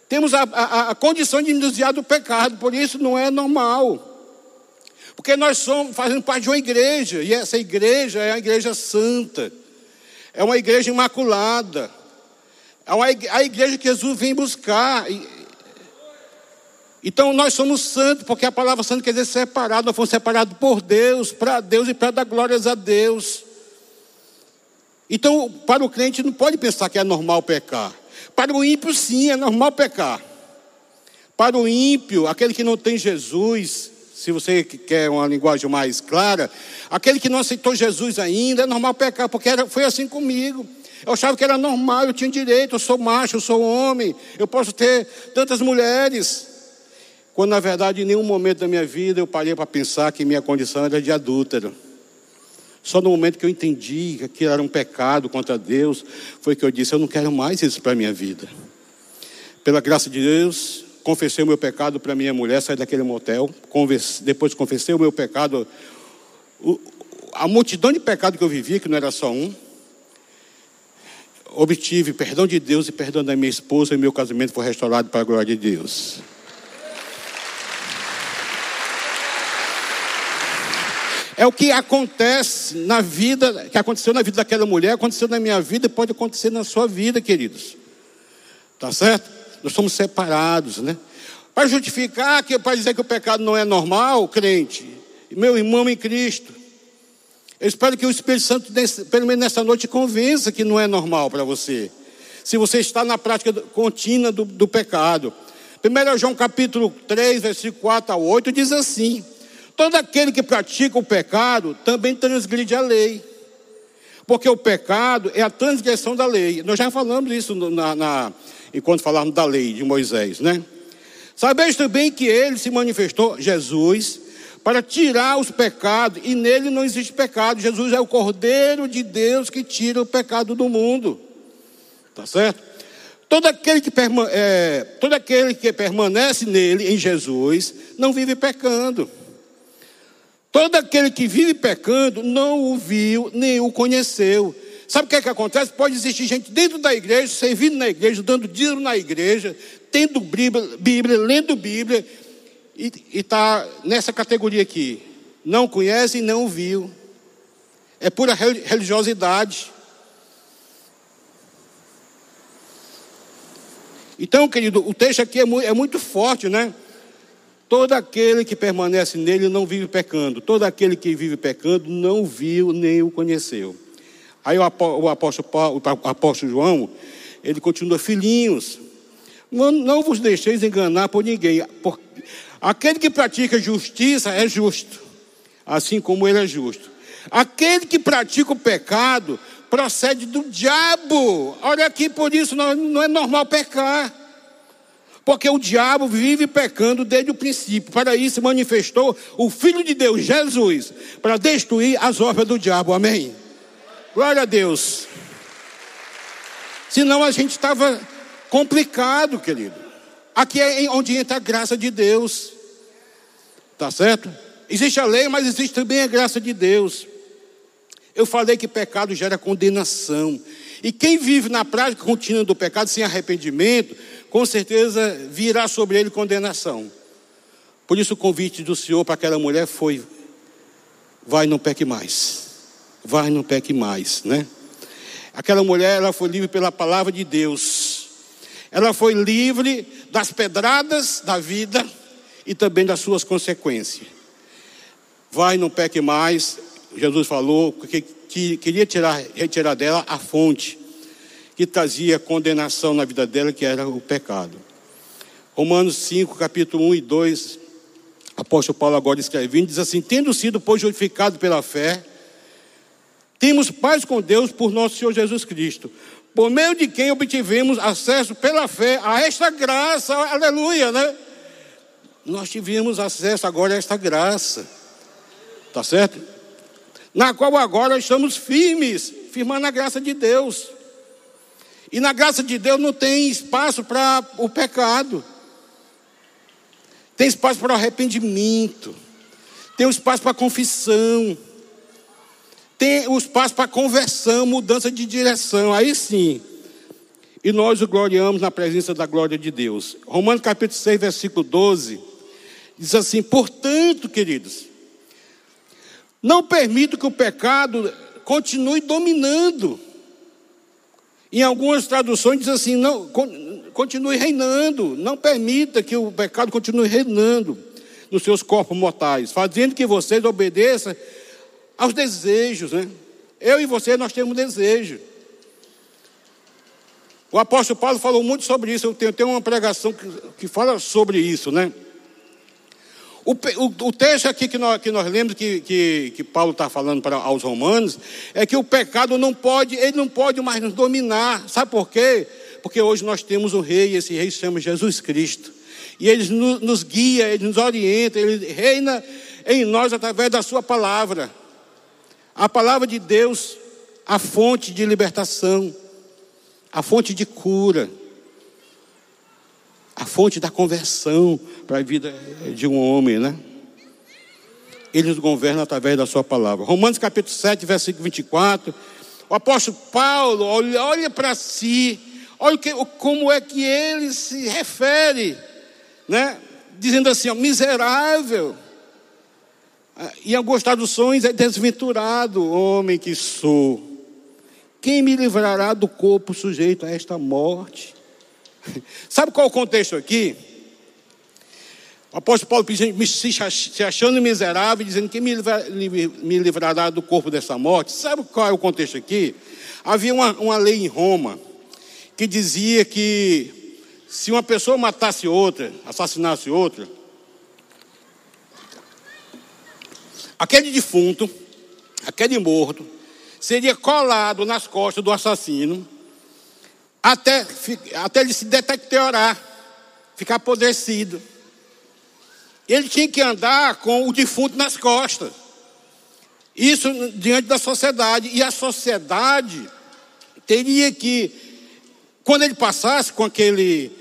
Temos a, a, a condição de nos desviar do pecado, por isso não é normal. Porque nós somos, fazendo parte de uma igreja, e essa igreja é a igreja santa, é uma igreja imaculada, é uma, a igreja que Jesus vem buscar. Então nós somos santos, porque a palavra santo quer dizer separado, nós fomos separados por Deus, para Deus e para dar glórias a Deus. Então, para o crente não pode pensar que é normal pecar. Para o ímpio, sim, é normal pecar. Para o ímpio, aquele que não tem Jesus, se você quer uma linguagem mais clara, aquele que não aceitou Jesus ainda, é normal pecar, porque era, foi assim comigo. Eu achava que era normal, eu tinha direito, eu sou macho, eu sou homem, eu posso ter tantas mulheres. Quando na verdade, em nenhum momento da minha vida eu parei para pensar que minha condição era de adúltero. Só no momento que eu entendi que aquilo era um pecado contra Deus, foi que eu disse: Eu não quero mais isso para a minha vida. Pela graça de Deus, confessei o meu pecado para minha mulher, saí daquele motel. Depois confessei o meu pecado, a multidão de pecado que eu vivia, que não era só um. Obtive perdão de Deus e perdão da minha esposa, e meu casamento foi restaurado para a glória de Deus. É o que acontece na vida, que aconteceu na vida daquela mulher, aconteceu na minha vida e pode acontecer na sua vida, queridos. Tá certo? Nós somos separados, né? Para justificar, para dizer que o pecado não é normal, crente, meu irmão em Cristo, eu espero que o Espírito Santo, pelo menos nessa noite, convença que não é normal para você. Se você está na prática contínua do, do pecado. 1 João capítulo 3, versículo 4 a 8, diz assim: Todo aquele que pratica o pecado também transgride a lei. Porque o pecado é a transgressão da lei. Nós já falamos isso na, na, enquanto falamos da lei de Moisés, né? Sabeis também que ele se manifestou, Jesus, para tirar os pecados, e nele não existe pecado. Jesus é o Cordeiro de Deus que tira o pecado do mundo. Tá certo? Todo aquele que, é, todo aquele que permanece nele, em Jesus, não vive pecando. Todo aquele que vive pecando não o viu nem o conheceu. Sabe o que é que acontece? Pode existir gente dentro da igreja, servindo na igreja, dando dízimo na igreja, tendo Bíblia, Bíblia lendo Bíblia, e está nessa categoria aqui. Não conhece e não viu. É pura religiosidade. Então, querido, o texto aqui é muito, é muito forte, né? Todo aquele que permanece nele não vive pecando. Todo aquele que vive pecando não viu nem o conheceu. Aí o apóstolo, Paulo, o apóstolo João, ele continua, filhinhos, não, não vos deixeis enganar por ninguém. Aquele que pratica justiça é justo, assim como ele é justo. Aquele que pratica o pecado procede do diabo. Olha aqui, por isso não, não é normal pecar. Porque o diabo vive pecando desde o princípio. Para isso manifestou o Filho de Deus, Jesus, para destruir as obras do diabo. Amém? Glória a Deus. Senão a gente estava complicado, querido. Aqui é onde entra a graça de Deus. Tá certo? Existe a lei, mas existe também a graça de Deus. Eu falei que pecado gera condenação. E quem vive na prática contínua do pecado sem arrependimento, com certeza virá sobre ele condenação. Por isso o convite do Senhor para aquela mulher foi: vai, não peque mais. Vai, não peque mais, né? Aquela mulher, ela foi livre pela palavra de Deus. Ela foi livre das pedradas da vida e também das suas consequências. Vai, não peque mais. Jesus falou que, que queria tirar, retirar dela a fonte que trazia condenação na vida dela, que era o pecado. Romanos 5, capítulo 1 e 2, apóstolo Paulo agora escrevendo, diz assim: Tendo sido, pois, justificado pela fé, temos paz com Deus por nosso Senhor Jesus Cristo, por meio de quem obtivemos acesso pela fé a esta graça, aleluia, né? Nós tivemos acesso agora a esta graça, tá certo? Na qual agora estamos firmes, firmando a graça de Deus. E na graça de Deus não tem espaço para o pecado. Tem espaço para arrependimento. Tem espaço para confissão. Tem um espaço para conversão, mudança de direção. Aí sim. E nós o gloriamos na presença da glória de Deus. Romanos capítulo 6, versículo 12. Diz assim: Portanto, queridos, não permito que o pecado continue dominando em algumas traduções diz assim: não, continue reinando, não permita que o pecado continue reinando nos seus corpos mortais, fazendo que vocês obedeçam aos desejos, né? Eu e você, nós temos desejo. O apóstolo Paulo falou muito sobre isso. Eu tenho, uma pregação que, que fala sobre isso, né? O, o, o, texto aqui que nós, que nós lemos que, que, que Paulo está falando para aos romanos é que o pecado não pode, ele não pode mais nos dominar. Sabe por quê? Porque hoje nós temos um rei, e esse rei se chama Jesus Cristo. E ele nos, nos guia, ele nos orienta, ele reina em nós através da sua palavra. A palavra de Deus, a fonte de libertação, a fonte de cura a fonte da conversão para a vida de um homem, né? Ele nos governa através da sua palavra. Romanos capítulo 7, versículo 24. O apóstolo Paulo olha, olha para si, olha que, como é que ele se refere, né? Dizendo assim, ó, miserável. Em algumas traduções é desventurado, homem que sou. Quem me livrará do corpo sujeito a esta morte? Sabe qual é o contexto aqui? O apóstolo Paulo se achando miserável, dizendo que me, me livrará do corpo dessa morte. Sabe qual é o contexto aqui? Havia uma, uma lei em Roma que dizia que se uma pessoa matasse outra, assassinasse outra, aquele defunto, aquele morto, seria colado nas costas do assassino até, até ele se deteriorar, ficar apodrecido. Ele tinha que andar com o defunto nas costas. Isso diante da sociedade. E a sociedade teria que, quando ele passasse com aquele,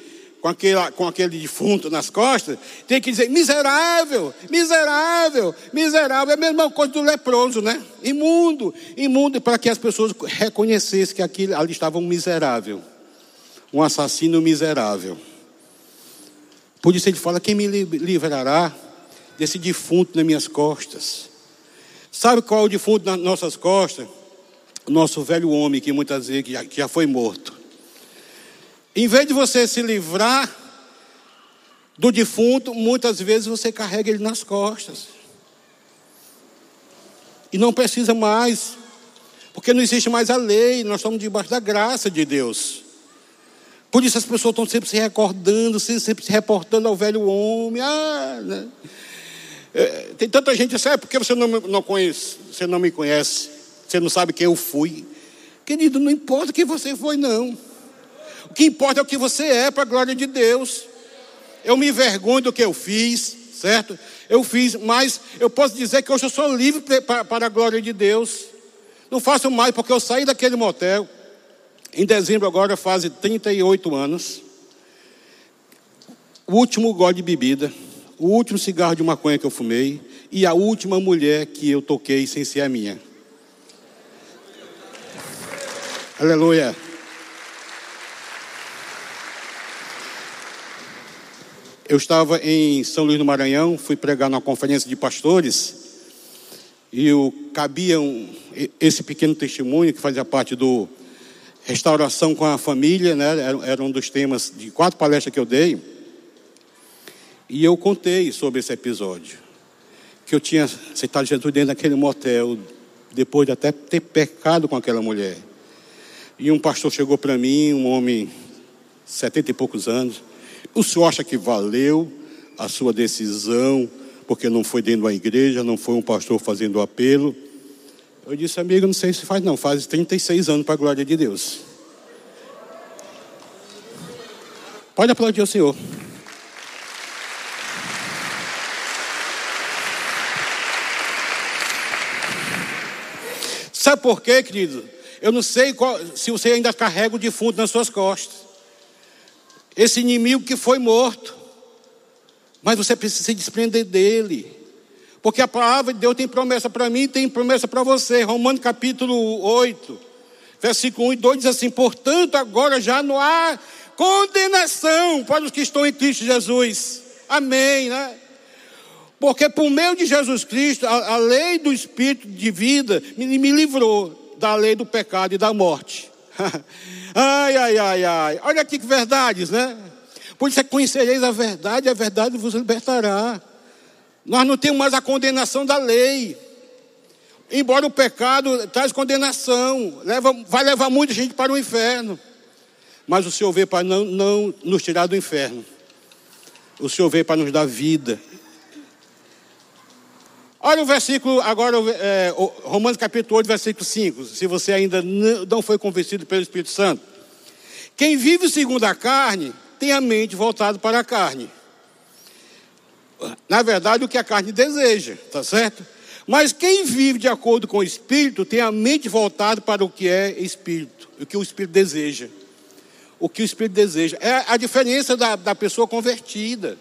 com aquele, com aquele defunto nas costas, tem que dizer: miserável, miserável, miserável. É a mesma coisa do leproso, né? Imundo, imundo, para que as pessoas reconhecessem que aquilo, ali estava um miserável um assassino miserável. Por isso ele fala: Quem me livrará desse defunto nas minhas costas? Sabe qual é o defunto nas nossas costas? O nosso velho homem, que muitas vezes já, já foi morto. Em vez de você se livrar do defunto, muitas vezes você carrega ele nas costas. E não precisa mais, porque não existe mais a lei, nós estamos debaixo da graça de Deus. Por isso as pessoas estão sempre se recordando, sempre se reportando ao velho homem. Ah, né? É, tem tanta gente diz, é porque você não, não conhece, você não me conhece, você não sabe quem eu fui. Querido, não importa quem você foi, não. Que importa é o que você é para a glória de Deus. Eu me envergonho do que eu fiz, certo? Eu fiz, mas eu posso dizer que hoje eu sou livre para a glória de Deus. Não faço mais, porque eu saí daquele motel. Em dezembro agora faz 38 anos. O último gole de bebida, o último cigarro de maconha que eu fumei e a última mulher que eu toquei sem ser a minha. Aleluia. Eu estava em São Luís do Maranhão, fui pregar numa conferência de pastores, e eu, cabia um, esse pequeno testemunho que fazia parte do Restauração com a Família, né? era, era um dos temas de quatro palestras que eu dei. E eu contei sobre esse episódio. Que eu tinha aceitado Jesus dentro daquele motel, depois de até ter pecado com aquela mulher. E um pastor chegou para mim, um homem, setenta e poucos anos. O senhor acha que valeu a sua decisão, porque não foi dentro da igreja, não foi um pastor fazendo apelo? Eu disse, amigo, não sei se faz, não, faz 36 anos para a glória de Deus. Pode aplaudir o Senhor. Sabe por quê, querido? Eu não sei qual, se você ainda carrega o defunto nas suas costas. Esse inimigo que foi morto. Mas você precisa se desprender dele. Porque a palavra de Deus tem promessa para mim e tem promessa para você. Romanos capítulo 8, versículo 1 e 2 diz assim: Portanto, agora já não há condenação para os que estão em Cristo Jesus. Amém, né? Porque por meio de Jesus Cristo, a, a lei do Espírito de vida me, me livrou da lei do pecado e da morte. ai, ai, ai, ai. Olha aqui que verdades, né? Por isso é conhecereis a verdade, a verdade vos libertará. Nós não temos mais a condenação da lei. Embora o pecado traz condenação, leva, vai levar muita gente para o inferno. Mas o Senhor veio para não, não nos tirar do inferno. O Senhor veio para nos dar vida Olha o versículo, agora, é, Romanos capítulo 8, versículo 5. Se você ainda não foi convencido pelo Espírito Santo. Quem vive segundo a carne, tem a mente voltada para a carne. Na verdade, o que a carne deseja, tá certo? Mas quem vive de acordo com o Espírito, tem a mente voltada para o que é Espírito, o que o Espírito deseja. O que o Espírito deseja. É a diferença da, da pessoa convertida.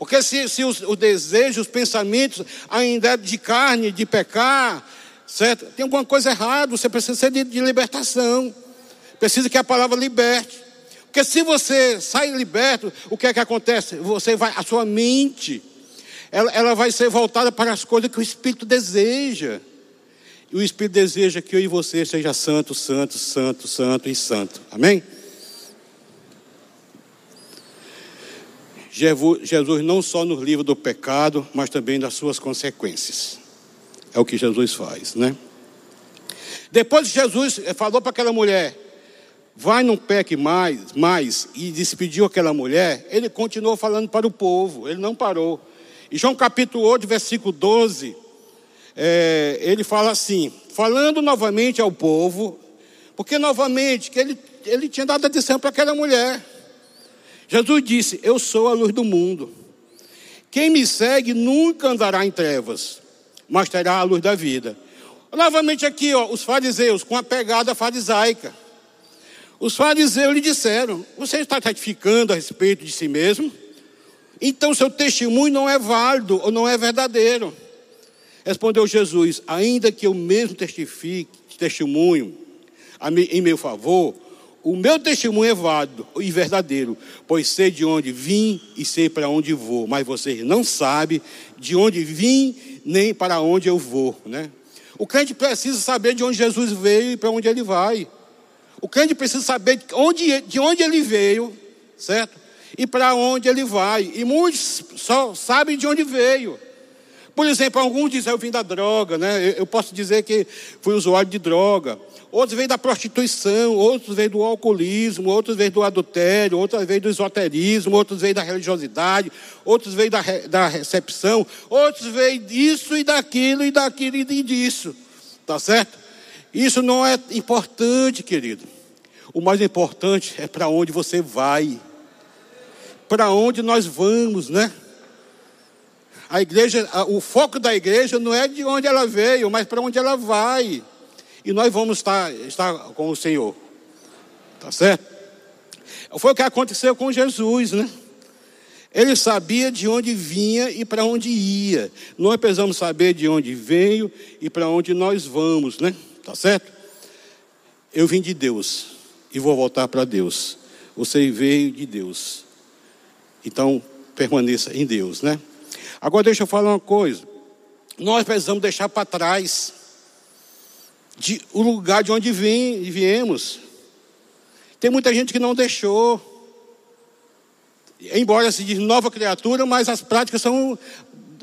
Porque se, se os, os desejos, os pensamentos ainda é de carne, de pecar, certo? Tem alguma coisa errada, você precisa de, de libertação. Precisa que a palavra liberte. Porque se você sai liberto, o que é que acontece? Você vai, a sua mente, ela, ela vai ser voltada para as coisas que o Espírito deseja. E o Espírito deseja que eu e você seja santo, santo, santo, santo e santo. Amém? Jesus não só nos livra do pecado, mas também das suas consequências. É o que Jesus faz, né? Depois Jesus falou para aquela mulher, vai não peque mais, mais, e despediu aquela mulher, ele continuou falando para o povo, ele não parou. E João capítulo 8, versículo 12, é, ele fala assim, falando novamente ao povo, porque novamente que ele, ele tinha dado atenção para aquela mulher. Jesus disse: Eu sou a luz do mundo. Quem me segue nunca andará em trevas, mas terá a luz da vida. Novamente aqui, ó, os fariseus com a pegada farisaica. Os fariseus lhe disseram: Você está testificando a respeito de si mesmo? Então seu testemunho não é válido ou não é verdadeiro. Respondeu Jesus: Ainda que eu mesmo testifique, testemunho em meu favor, o meu testemunho é válido e verdadeiro, pois sei de onde vim e sei para onde vou, mas vocês não sabem de onde vim nem para onde eu vou, né? O crente precisa saber de onde Jesus veio e para onde ele vai. O crente precisa saber de onde, de onde ele veio, certo? E para onde ele vai. E muitos só sabem de onde veio. Por exemplo, alguns dizem eu vim da droga, né? Eu posso dizer que fui usuário de droga. Outros vêm da prostituição, outros vêm do alcoolismo, outros vêm do adultério, outros vêm do esoterismo, outros vêm da religiosidade, outros vêm da, da recepção, outros vêm disso e daquilo e daquilo e disso. Tá certo? Isso não é importante, querido. O mais importante é para onde você vai. Para onde nós vamos, né? A igreja, o foco da igreja não é de onde ela veio, mas para onde ela vai. E nós vamos estar, estar com o Senhor. Tá certo? Foi o que aconteceu com Jesus, né? Ele sabia de onde vinha e para onde ia. Nós precisamos saber de onde veio e para onde nós vamos, né? Tá certo? Eu vim de Deus e vou voltar para Deus. Você veio de Deus. Então, permaneça em Deus, né? Agora deixa eu falar uma coisa. Nós precisamos deixar para trás de, o lugar de onde vim, viemos. Tem muita gente que não deixou. Embora se diz nova criatura, mas as práticas são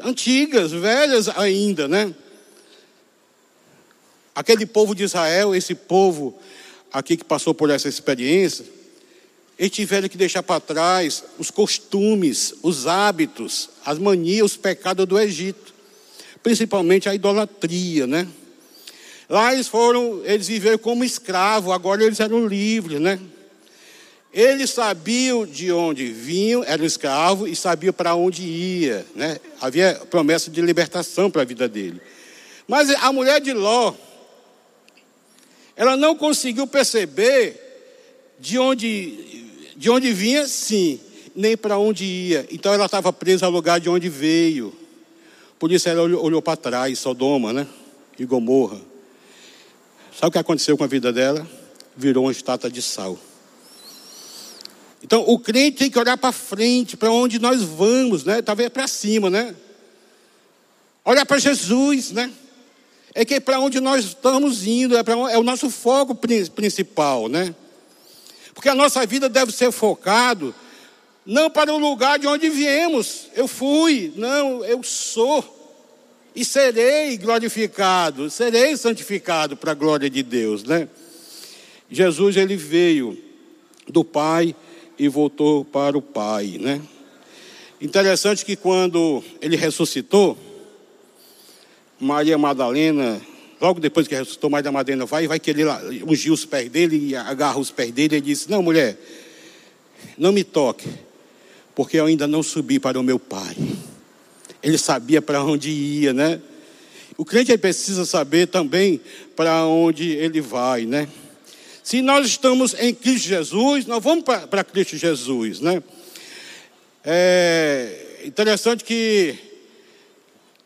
antigas, velhas ainda, né? Aquele povo de Israel, esse povo aqui que passou por essa experiência, eles tiveram que deixar para trás os costumes, os hábitos, as manias, os pecados do Egito, principalmente a idolatria, né? Lá eles foram, eles viveram como escravos, agora eles eram livres, né? Eles sabiam de onde vinham, eram escravos e sabiam para onde ia, né? Havia promessa de libertação para a vida dele. Mas a mulher de Ló, ela não conseguiu perceber de onde, de onde vinha, sim, nem para onde ia. Então ela estava presa ao lugar de onde veio. Por isso ela olhou, olhou para trás, Sodoma, né? E Gomorra. Sabe o que aconteceu com a vida dela? Virou uma estátua de sal. Então o crente tem que olhar para frente, para onde nós vamos, né? Talvez para cima, né? Olhar para Jesus, né? é que para onde nós estamos indo, é, é o nosso foco principal, né? Porque a nossa vida deve ser focado não para o lugar de onde viemos. Eu fui, não, eu sou e serei glorificado, serei santificado para a glória de Deus, né? Jesus ele veio do Pai e voltou para o Pai, né? Interessante que quando ele ressuscitou, Maria Madalena, logo depois que ressuscitou, Maria Madalena vai e vai querer ungir os pés dele e agarra os pés dele e disse: Não, mulher, não me toque, porque eu ainda não subi para o meu pai. Ele sabia para onde ia, né? O crente precisa saber também para onde ele vai, né? Se nós estamos em Cristo Jesus, nós vamos para Cristo Jesus, né? É interessante que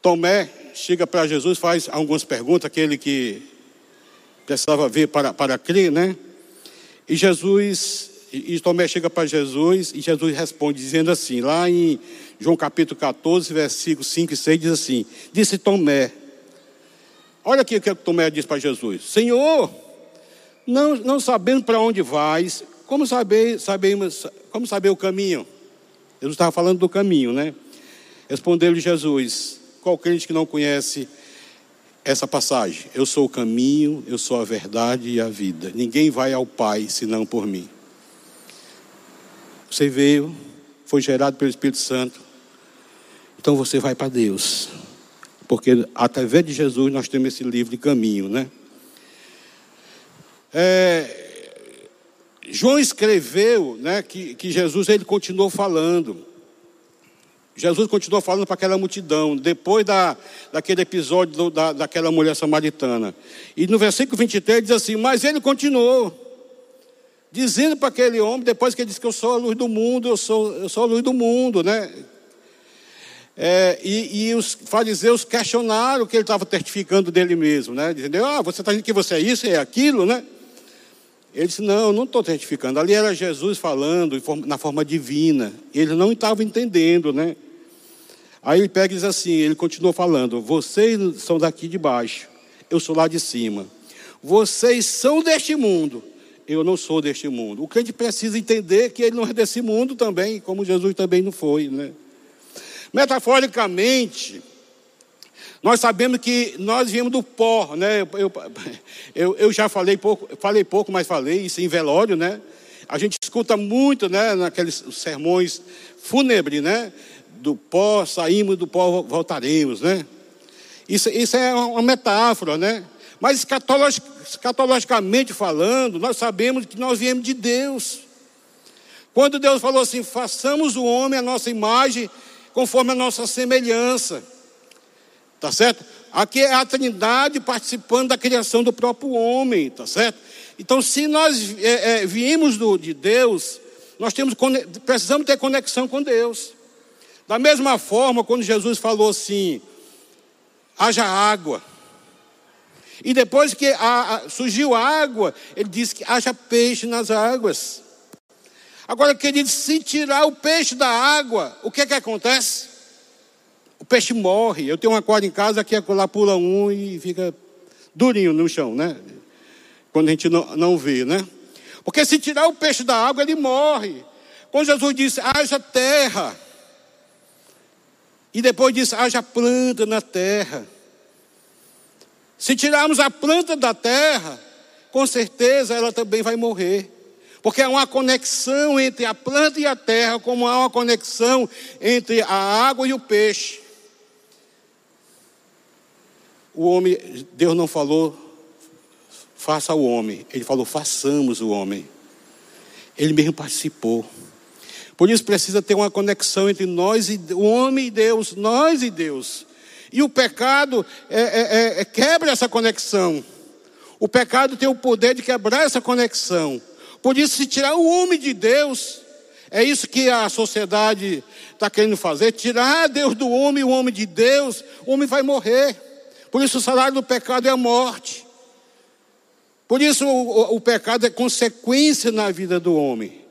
Tomé, chega para Jesus, faz algumas perguntas, aquele que precisava ver para, para crer, né? E Jesus, e Tomé chega para Jesus e Jesus responde dizendo assim, lá em João capítulo 14, versículos 5 e 6, diz assim: Disse Tomé, olha aqui o que Tomé diz para Jesus: Senhor, não, não sabendo para onde vais, como saber, como saber o caminho? Jesus estava falando do caminho, né? Respondeu-lhe Jesus: qual crente que não conhece essa passagem? Eu sou o caminho, eu sou a verdade e a vida. Ninguém vai ao Pai senão por mim. Você veio, foi gerado pelo Espírito Santo. Então você vai para Deus. Porque através de Jesus nós temos esse livre caminho, né? É, João escreveu né, que, que Jesus ele continuou falando. Jesus continuou falando para aquela multidão, depois da, daquele episódio do, da, daquela mulher samaritana. E no versículo 23 diz assim: Mas ele continuou, dizendo para aquele homem, depois que ele disse que eu sou a luz do mundo, eu sou, eu sou a luz do mundo, né? É, e, e, os fariseus questionaram o que ele estava testificando dele mesmo, né? Dizendo, ah, você está dizendo que você é isso, é aquilo, né? Ele disse, não, não estou testificando. Ali era Jesus falando na forma divina. Ele não estava entendendo, né? Aí ele pega e diz assim, ele continuou falando, vocês são daqui de baixo, eu sou lá de cima. Vocês são deste mundo, eu não sou deste mundo. O crente precisa entender que ele não é desse mundo também, como Jesus também não foi, né? Metaforicamente, Nós sabemos que nós viemos do pó, né? Eu, eu, eu, já falei pouco, falei pouco, mas falei isso em velório, né? A gente escuta muito, né? Naqueles sermões fúnebres, né? Do pó saímos, do pó voltaremos, né? Isso, isso é uma metáfora, né? Mas escatologicamente falando, nós sabemos que nós viemos de Deus. Quando Deus falou assim: façamos o homem a nossa imagem, conforme a nossa semelhança. Tá certo? Aqui é a Trindade participando da criação do próprio homem, tá certo? Então, se nós é, é, viemos do, de Deus, nós temos, precisamos ter conexão com Deus. Da mesma forma, quando Jesus falou assim: haja água. E depois que a, a, surgiu água, ele disse que haja peixe nas águas. Agora, querido, se tirar o peixe da água, o que é que acontece? o peixe morre. Eu tenho um aquário em casa que é lá pula um e fica durinho no chão, né? Quando a gente não, não vê, né? Porque se tirar o peixe da água, ele morre. Quando Jesus disse, haja terra. E depois disse, haja planta na terra. Se tirarmos a planta da terra, com certeza ela também vai morrer. Porque há uma conexão entre a planta e a terra, como há uma conexão entre a água e o peixe. O homem, Deus não falou, faça o homem. Ele falou, façamos o homem. Ele mesmo participou. Por isso precisa ter uma conexão entre nós e o homem e Deus, nós e Deus. E o pecado é, é, é, é, quebra essa conexão. O pecado tem o poder de quebrar essa conexão. Por isso, se tirar o homem de Deus, é isso que a sociedade está querendo fazer: tirar Deus do homem, o homem de Deus, o homem vai morrer. Por isso o salário do pecado é a morte. Por isso o, o, pecado é consequência na vida do homem.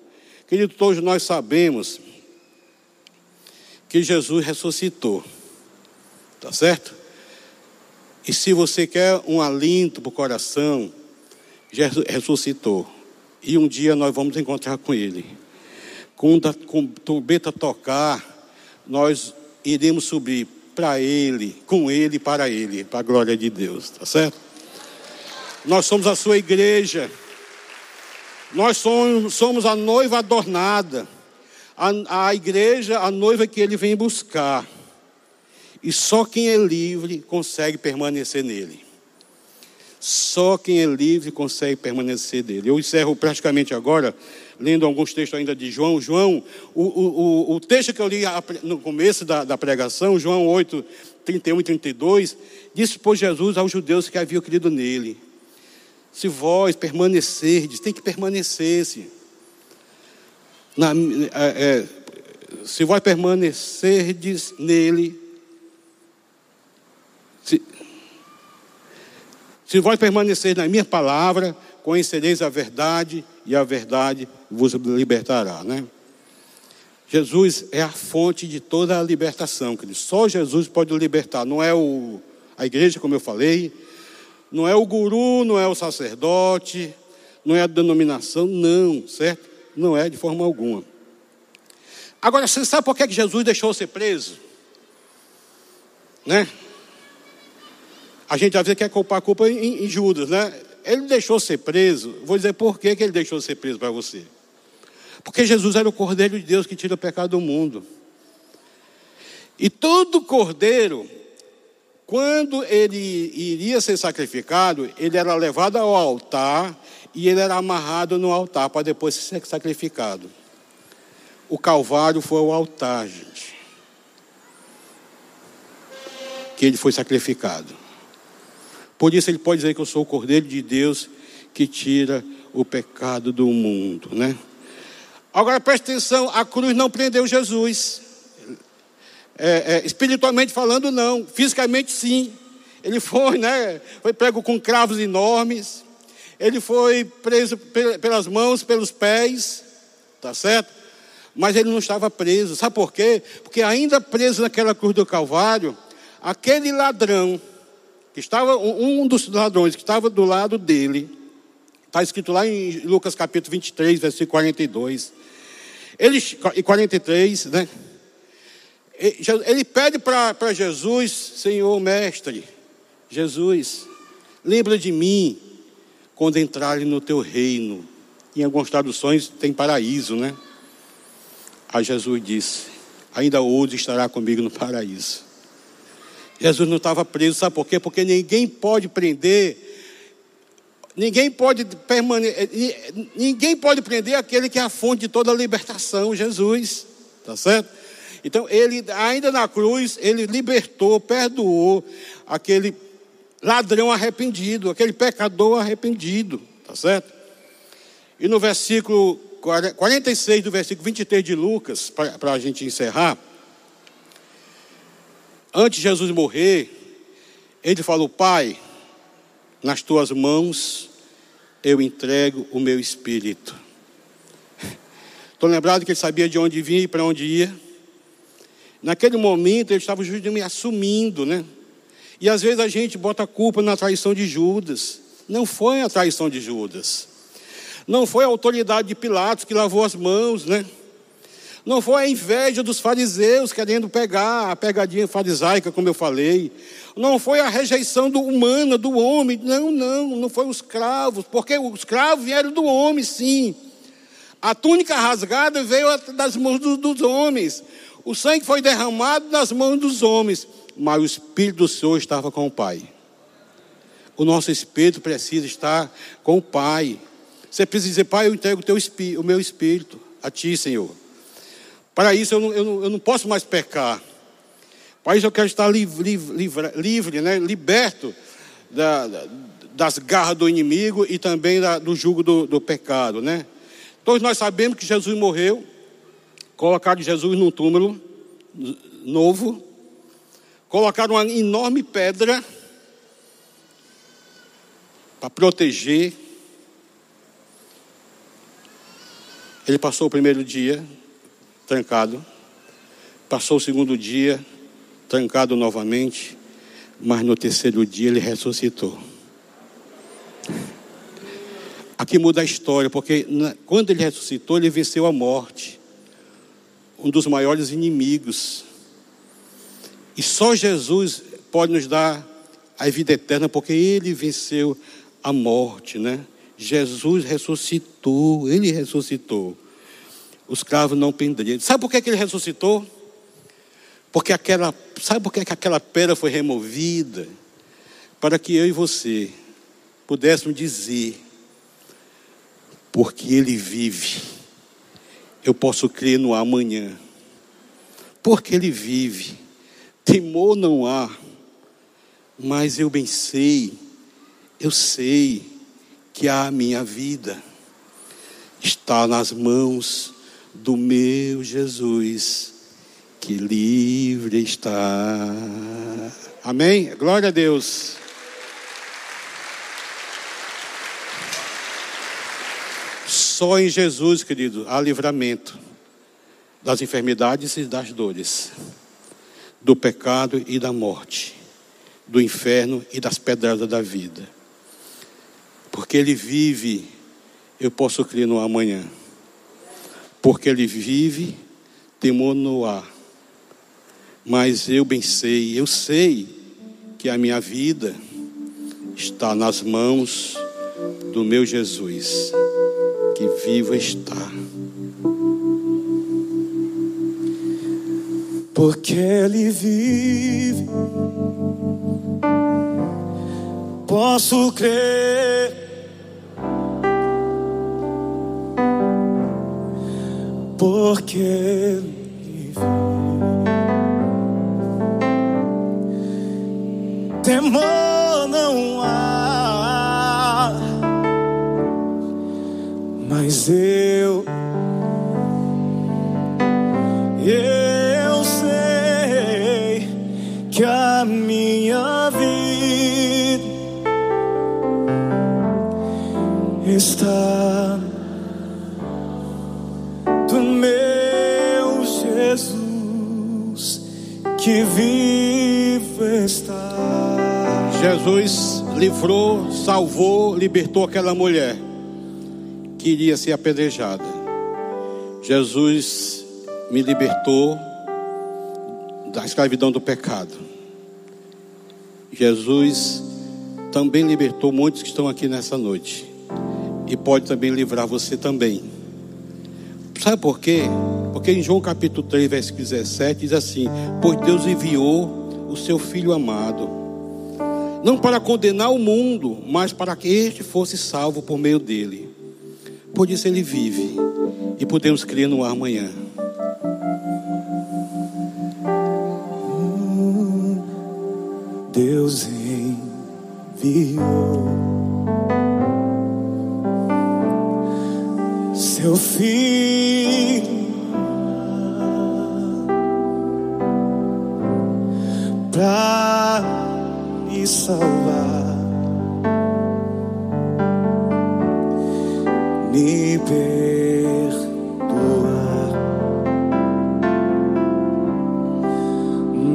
Querido, todos nós sabemos que Jesus ressuscitou. Tá certo? E se você quer um alinto para o coração, Jesus ressuscitou. E um dia nós vamos encontrar com Ele. Quando a trombeta tocar, nós iremos subir para Ele, com Ele para Ele, para a glória de Deus, tá certo? Nós somos a sua igreja, nós somos, somos a noiva adornada, a, a igreja, a noiva que Ele vem buscar, e só quem é livre consegue permanecer nele. Só quem é livre consegue permanecer dele. Eu encerro praticamente agora, lendo alguns textos ainda de João. João, o, o, o texto que eu li no começo da, da pregação, João 8, 31 e 32, disse por Jesus aos judeus que haviam crido nele: Se vós permanecerdes, tem que permanecer-se. É, é, se vós permanecerdes nele, se, se vós permanecer na minha palavra, conhecereis a verdade e a verdade vos libertará, né? Jesus é a fonte de toda a libertação, querido. Só Jesus pode libertar, não é o, a igreja, como eu falei, não é o guru, não é o sacerdote, não é a denominação, não, certo? Não é de forma alguma. Agora, você sabe por que Jesus deixou ser preso? Né? A gente às vezes quer culpar a culpa em, em Judas, né? Ele deixou ser preso. Vou dizer por que, ele deixou ser preso para você. Porque Jesus era o Cordeiro de Deus que tira o pecado do mundo. E todo cordeiro, quando ele iria ser sacrificado, ele era levado ao altar e ele era amarrado no altar para depois ser sacrificado. O Calvário foi o altar, gente. Que ele foi sacrificado. Por isso ele pode dizer que eu sou o Cordeiro de Deus que tira o pecado do mundo, né? Agora preste atenção, a cruz não prendeu Jesus. É, é, espiritualmente falando, não. Fisicamente, sim. Ele foi, né? Foi prego com cravos enormes. Ele foi preso pelas mãos, pelos pés, tá certo? Mas ele não estava preso. Sabe por quê? Porque ainda preso naquela cruz do Calvário, aquele ladrão que estava um dos ladrões que estava do lado dele, está escrito lá em Lucas capítulo 23, versículo 42. Ele, e 43, né? Ele pede para Jesus, Senhor Mestre, Jesus, lembra de mim quando entrarem no teu reino. Em algumas traduções tem paraíso, né? Aí Jesus disse: Ainda hoje estará comigo no paraíso. Jesus não estava preso, sabe por quê? Porque ninguém pode prender, ninguém pode permanecer, ninguém pode prender aquele que é a fonte de toda a libertação, Jesus, tá certo? Então ele, ainda na cruz, ele libertou, perdoou aquele ladrão arrependido, aquele pecador arrependido, tá certo? E no versículo 46 do versículo 23 de Lucas, para a gente encerrar, antes de Jesus morrer, ele falou: Pai, nas tuas mãos eu entrego o meu espírito. Estou lembrado que ele sabia de onde vinha e para onde ia. Naquele momento ele estava me assumindo, né? E às vezes a gente bota a culpa na traição de Judas. Não foi a traição de Judas. Não foi a autoridade de Pilatos que lavou as mãos, né? Não foi a inveja dos fariseus querendo pegar a pegadinha farisaica, como eu falei. Não foi a rejeição do humana, do homem. Não, não, não foi os cravos, porque os cravos vieram do homem, sim. A túnica rasgada veio das mãos do, dos homens. O sangue foi derramado nas mãos dos homens, mas o Espírito do Senhor estava com o Pai. O nosso espírito precisa estar com o Pai. Você precisa dizer, Pai, eu entrego o, teu, o meu espírito a Ti, Senhor. Para isso eu não, eu não, eu não posso mais pecar. Para isso eu quero estar livre, livre, livre né? liberto da, das garras do inimigo e também da, do jugo do, do pecado. Né? Todos nós sabemos que Jesus morreu, colocaram Jesus num túmulo novo, colocaram uma enorme pedra para proteger. Ele passou o primeiro dia trancado. Passou o segundo dia, trancado novamente, mas no terceiro dia ele ressuscitou. Aqui muda a história, porque quando ele ressuscitou, ele venceu a morte, um dos maiores inimigos. E só Jesus pode nos dar a vida eterna, porque ele venceu a morte, né? Jesus ressuscitou, ele ressuscitou os cravos não penderiam. Sabe por que, que ele ressuscitou? Porque aquela, sabe por que, que aquela pedra foi removida? Para que eu e você pudéssemos dizer, porque ele vive, eu posso crer no amanhã. Porque ele vive, temor não há, mas eu bem sei, eu sei que a minha vida está nas mãos do meu Jesus, que livre está. Amém? Glória a Deus. Só em Jesus, querido, há livramento das enfermidades e das dores, do pecado e da morte, do inferno e das pedradas da vida. Porque Ele vive, eu posso crer no amanhã porque ele vive, temor no ar. Mas eu bem sei, eu sei que a minha vida está nas mãos do meu Jesus, que vivo está. Porque ele vive, posso crer porque. Temor não há, mas eu, eu sei que a minha vida está que vivo está. Jesus livrou, salvou, libertou aquela mulher que iria ser apedrejada. Jesus me libertou da escravidão do pecado. Jesus também libertou muitos que estão aqui nessa noite. E pode também livrar você também. Sabe por quê? Porque em João capítulo 3, versículo 17 diz assim: Pois Deus enviou o seu Filho amado, não para condenar o mundo, mas para que este fosse salvo por meio dele. Por isso ele vive e podemos crer no amanhã. Deus enviou seu filho. Para me salvar, me perdoar.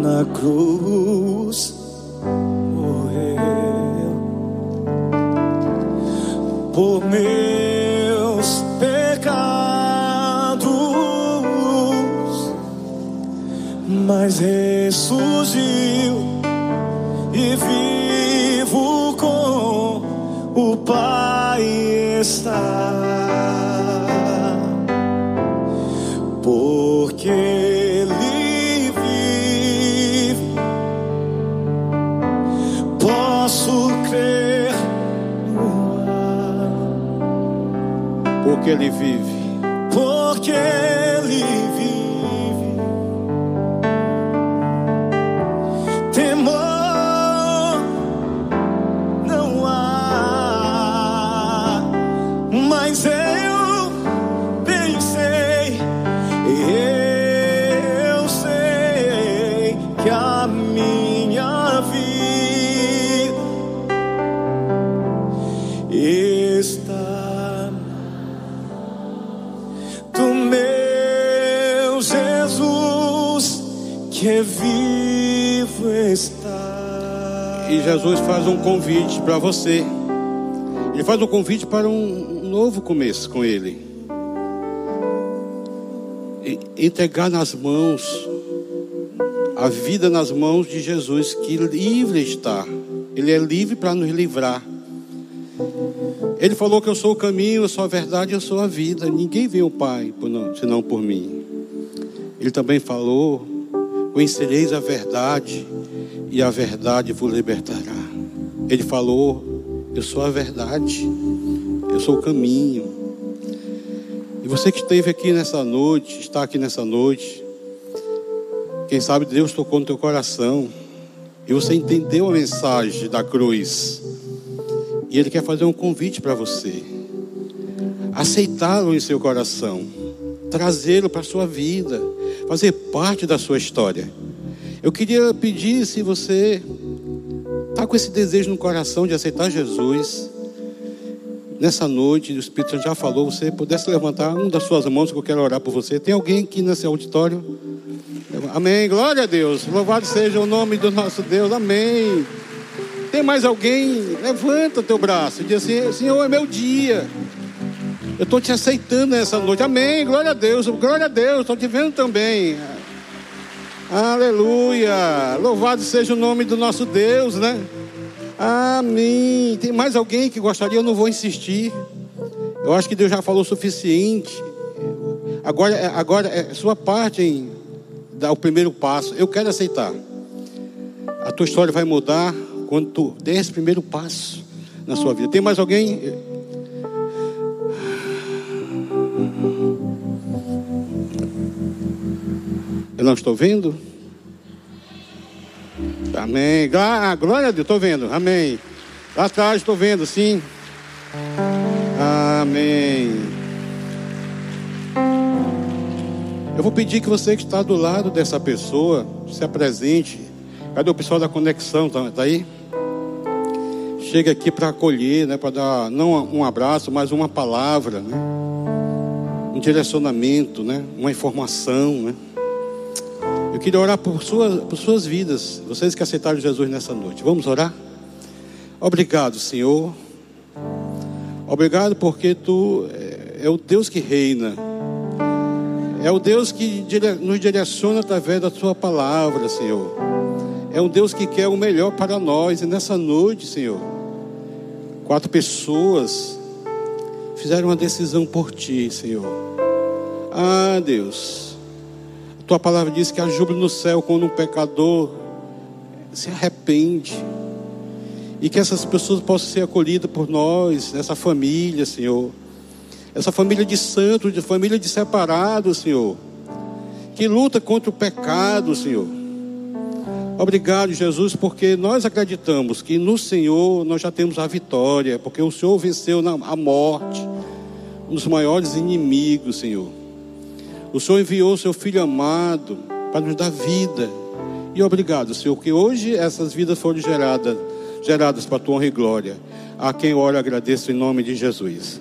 Na cruz mas ressurgiu e vivo com o Pai está. Porque Ele vive, posso crer no ar. Porque ele vive. Porque Ele vive, Jesus faz um convite para você. Ele faz um convite para um novo começo com Ele. E entregar nas mãos, a vida nas mãos de Jesus, que livre está. Ele é livre para nos livrar. Ele falou que eu sou o caminho, eu sou a verdade, eu sou a vida. Ninguém vê o Pai senão por mim. Ele também falou: Conhecereis a verdade, e a verdade vos libertará. Ele falou: Eu sou a verdade, eu sou o caminho. E você que esteve aqui nessa noite, está aqui nessa noite, quem sabe Deus tocou no teu coração, e você entendeu a mensagem da cruz, e Ele quer fazer um convite para você, aceitá-lo em seu coração, trazê-lo para a sua vida, fazer parte da sua história. Eu queria pedir se você está com esse desejo no coração de aceitar Jesus, nessa noite, o Espírito Santo já falou, você pudesse levantar uma das suas mãos que eu quero orar por você. Tem alguém aqui nesse auditório? Amém. Glória a Deus. Louvado seja o nome do nosso Deus. Amém. Tem mais alguém? Levanta teu braço e diz assim: Senhor, é meu dia. Eu estou te aceitando nessa noite. Amém. Glória a Deus. Glória a Deus. Estou te vendo também. Aleluia. Louvado seja o nome do nosso Deus, né? Amém. Tem mais alguém que gostaria? Eu não vou insistir. Eu acho que Deus já falou o suficiente. Agora, agora é sua parte em dar o primeiro passo. Eu quero aceitar. A tua história vai mudar quando tu der esse primeiro passo na sua vida. Tem mais alguém? Eu não estou vendo? Amém. Ah, glória a Deus, estou vendo. Amém. Lá atrás estou vendo, sim. Amém. Eu vou pedir que você que está do lado dessa pessoa se apresente. Cadê o pessoal da conexão? Tá, tá aí? Chega aqui para acolher, né? Para dar não um abraço, mas uma palavra, né? Um direcionamento, né? Uma informação, né? Eu queria orar por suas, por suas vidas, vocês que aceitaram Jesus nessa noite. Vamos orar? Obrigado, Senhor. Obrigado porque Tu é, é o Deus que reina. É o Deus que nos direciona através da Sua palavra, Senhor. É um Deus que quer o melhor para nós. E nessa noite, Senhor, quatro pessoas fizeram uma decisão por Ti, Senhor. Ah, Deus. Tua palavra diz que há júbilo no céu quando um pecador se arrepende. E que essas pessoas possam ser acolhidas por nós, essa família, Senhor. Essa família de santos, de família de separados, Senhor. Que luta contra o pecado, Senhor. Obrigado, Jesus, porque nós acreditamos que no Senhor nós já temos a vitória, porque o Senhor venceu a morte, um dos maiores inimigos, Senhor. O Senhor enviou o seu Filho amado para nos dar vida. E obrigado, Senhor, que hoje essas vidas foram geradas, geradas para a tua honra e glória. A quem ora agradeço em nome de Jesus.